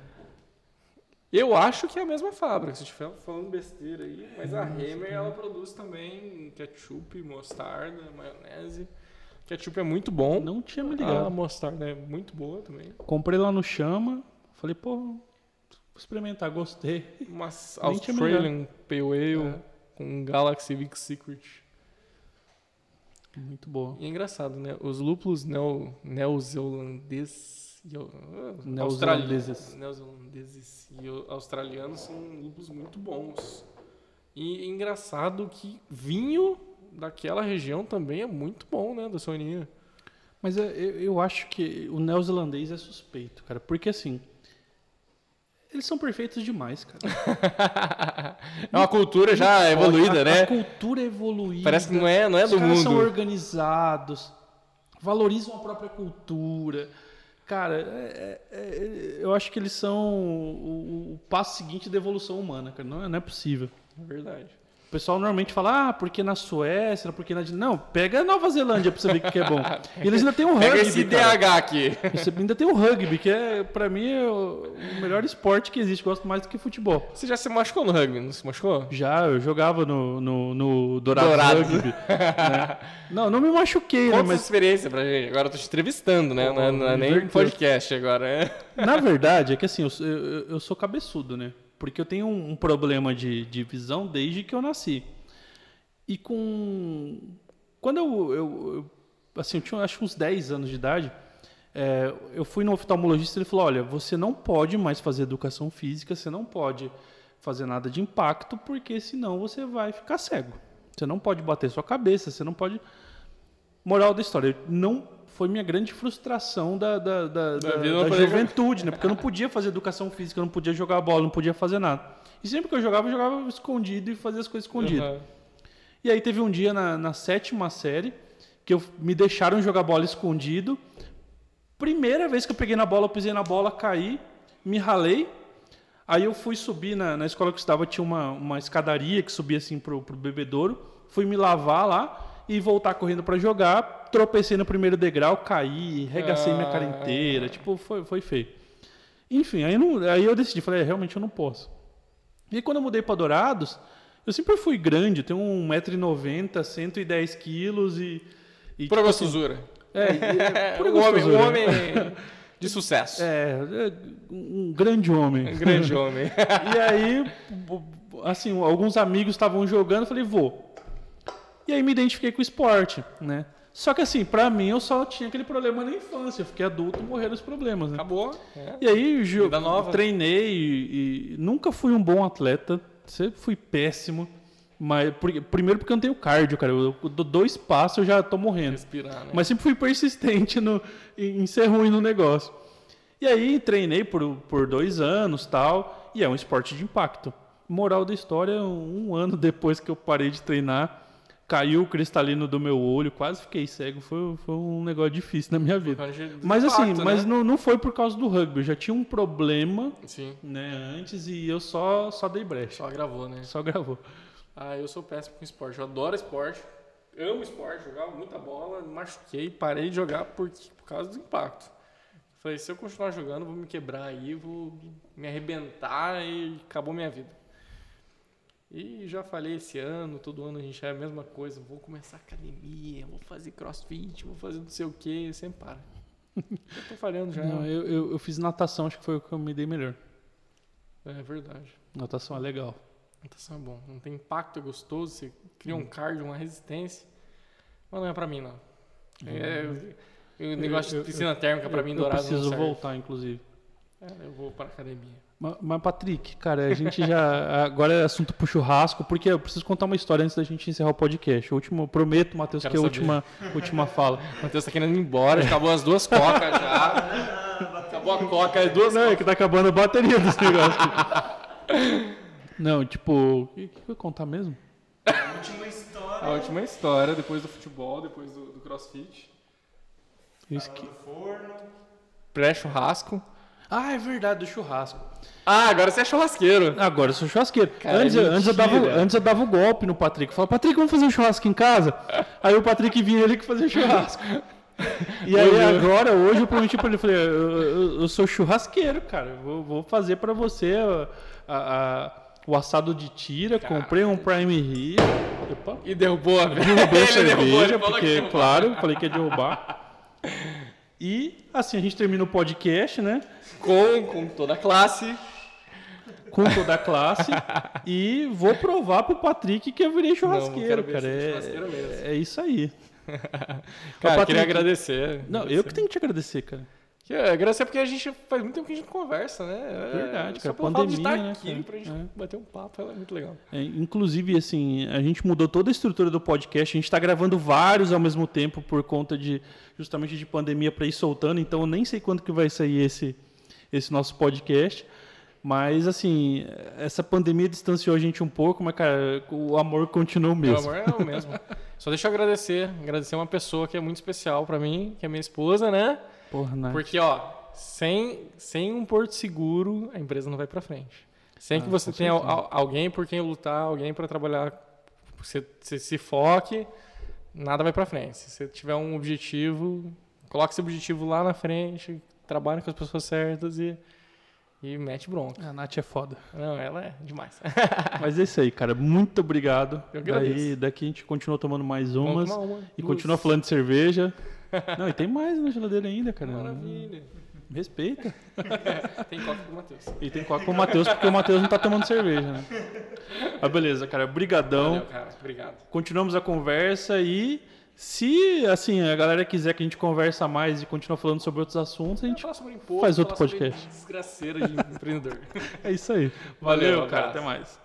Eu acho que é a mesma fábrica, se estiver falando besteira aí, mas a Hammer ela produz também ketchup, mostarda, maionese. Ketchup é muito bom. Não tinha me A ligado. mostarda é muito boa também. Comprei lá no Chama. Falei, pô, vou experimentar, gostei. Nem me Australian Pale Ale É. com Galaxy Vic Secret. Muito boa. E é engraçado, né? Os lúpulos neo, neozelandeses ah, Neozelandeses. australi- neozelandeses e au- australianos são lúpulos muito bons. E é engraçado que vinho daquela região também é muito bom, né? Da Soninha. Mas é, eu, eu acho que o neozelandês é suspeito, cara. Porque assim. Eles são perfeitos demais, cara. é uma cultura já evoluída, a, né? A cultura é evoluída. Parece que não é, não é Os do caras são mundo. organizados, valorizam a própria cultura. Cara, é- é- é- eu acho que eles são o, o passo seguinte da evolução humana, cara. Não não é possível. É verdade. Pessoal normalmente fala, ah, porque na Suécia, porque na. Não, pega a Nova Zelândia pra você ver o que é bom. E eles ainda tem o rugby. Pega esse cara. DH aqui. Você ainda tem o rugby, que é, pra mim, é o melhor esporte que existe. Gosto mais do que futebol. Você já se machucou no rugby, não se machucou? Já, eu jogava no, no, no Dourado, Dourado. Rugby. né? Não, não me machuquei, né? Conta essa Mas experiência pra gente. Agora eu tô te entrevistando, né? Pô, não, é, não é nem podcast agora. É. na verdade é que assim, eu, eu, eu sou cabeçudo, né? Porque eu tenho um, um problema de, de visão desde que eu nasci. E com. Quando eu. eu- eu- assim, eu tinha acho uns 10 anos de idade. é, eu fui no oftalmologista e ele falou: Olha, você não pode mais fazer educação física, você não pode fazer nada de impacto, porque senão você vai ficar cego. Você não pode bater sua cabeça, você não pode. Moral da história, não foi minha grande frustração da, da, da, da- da juventude, né? Porque eu não podia fazer educação física, eu não podia jogar bola, não podia fazer nada. E sempre que eu jogava, eu jogava escondido e fazia as coisas escondidas. Uhum. E aí teve um dia na, na sétima série que eu, me deixaram jogar bola escondido. Primeira vez que eu peguei na bola, eu pisei na bola, caí, me ralei. Aí eu fui subir na, na escola que eu estava, tinha uma, uma escadaria que subia assim pro, pro bebedouro. Fui me lavar lá e voltar correndo para jogar. Tropecei no primeiro degrau, caí, regacei minha cara Ah. inteira. Tipo, foi, foi feio. Enfim, aí, eu não- aí eu decidi, falei, é, realmente eu não posso. E aí, quando eu mudei para Dourados, eu sempre fui grande, tenho 1,90m, 110 quilos e. e Pura tipo assim, gostosura. é, e- é, pura um homem, um gostosura. homem de sucesso. É, é, um grande homem. Um grande homem. E aí, assim, alguns amigos estavam jogando, eu falei, vou. E aí me identifiquei com o esporte, né? Só que assim, pra mim eu só tinha aquele problema na infância. Eu fiquei adulto, morreram os problemas, né? Acabou. É. E aí nova. treinei e, e nunca fui um bom atleta, sempre fui péssimo. Mas por- primeiro porque eu não tenho cardio, cara. Eu, eu dou dois passos eu já tô morrendo. Respirar, né? Mas sempre fui persistente no, em, em ser ruim no negócio. E aí treinei por, por dois anos tal, e é um esporte de impacto. Moral da história, um ano depois que eu parei de treinar, caiu o cristalino do meu olho, quase fiquei cego. Foi, foi um negócio difícil na minha vida. Mas assim, Impacto, mas né? não, não foi por causa do rugby. Eu já tinha um problema Sim. né, antes e eu só, só dei brecha. Só gravou, né? Só gravou. Ah, eu sou péssimo com esporte. Eu adoro esporte. Amo esporte, jogava muita bola, machuquei, parei de jogar por, por causa do impacto. Falei, se eu continuar jogando, vou me quebrar aí, vou me arrebentar e acabou minha vida. E já falei esse ano, todo ano a gente é a mesma coisa. Vou começar academia, vou fazer crossfit, vou fazer não sei o que, sempre para. Eu tô falhando já. Não, eu, eu, eu fiz natação, acho que foi o que eu me dei melhor. É verdade. Natação é legal. Natação é bom. Não tem impacto, é gostoso. Você cria um cardio, uma resistência. Mas não é pra mim, não. É, o negócio eu- de piscina térmica pra eu, mim eu dourado preciso não serve. voltar, inclusive. É, eu vou pra academia. Mas, Patrick, cara, a gente já. Agora é assunto pro churrasco, porque eu preciso contar uma história antes da gente encerrar o podcast. O último, prometo, Matheus, que é a última, última fala. Matheus tá querendo ir embora, acabou as duas cocas já. Acabou a coca, as duas Não, é que tá acabando a bateria desse negócio. Não, tipo. O que, que eu ia contar mesmo? Última história. A última história, depois do futebol, depois do, do crossfit. Esque- No forno. Pré-churrasco. Ah, é verdade, do churrasco. Ah, agora você é churrasqueiro. Agora eu sou churrasqueiro. Cara, antes, é eu- antes, eu dava, antes eu dava o golpe no Patrick. Eu falava, Patrick, vamos fazer um churrasco em casa? Aí o Patrick vinha ele que fazia churrasco. E aí agora, hoje eu prometi pra ele, eu falei, eu, eu- eu sou churrasqueiro, cara. Eu vou, vou fazer pra você a- a- o assado de tira. Comprei um Prime Rio. E derrubou a a derrubou, cerveja, que porque, derrubou. claro, falei que ia derrubar. E assim, a gente termina o podcast, né? Com, com toda a classe. com toda a classe e vou provar pro Patrick que eu virei churrasqueiro, ver cara. é É, churrasqueiro mesmo. é isso aí. Cara, Patrick- queria agradecer. Não, eu que tenho que te agradecer, cara. Queria agradecer porque a gente faz muito tempo que a gente conversa, né? É, Verdade, só cara, pelo fato de pandemia, estar né, aqui cara? pra gente É. bater um papo, ela é muito legal. É, inclusive, assim, a gente mudou toda a estrutura do podcast. A gente tá gravando vários ao mesmo tempo por conta de justamente de pandemia para ir soltando. Então, eu nem sei quando que vai sair esse esse nosso podcast. Mas, assim, essa pandemia distanciou a gente um pouco, mas, cara, o amor continua o mesmo. amor é o mesmo. Só deixa eu agradecer, agradecer uma pessoa que é muito especial pra mim, que é minha esposa, né? Porra, né? Porque, ó, sem, sem um porto seguro, a empresa não vai pra frente. Sem Ah, que você tenha al- alguém por quem lutar, alguém pra trabalhar você, você se foque, nada vai pra frente. Se você tiver um objetivo, coloque esse objetivo lá na frente, trabalhe com as pessoas certas e, e mete bronca. A Nath é foda. Não, ela é demais. Mas é isso aí, cara. Muito obrigado. Eu Daí, agradeço. daqui a gente continua tomando mais umas. tomar uma, E duas. continua falando de cerveja. Não, e tem mais na geladeira ainda, cara. Maravilha. Respeita. Tem coca pro Matheus. E tem coca pro Matheus, porque o Matheus não tá tomando cerveja, né? Mas beleza, cara. Brigadão. Valeu, cara. Obrigado. Continuamos a conversa e se, assim, a galera quiser que a gente conversa mais e continue falando sobre outros assuntos, a gente... imposto, faz outro podcast. Desgraceira de empreendedor. É isso aí. Valeu, Valeu, cara. Até mais.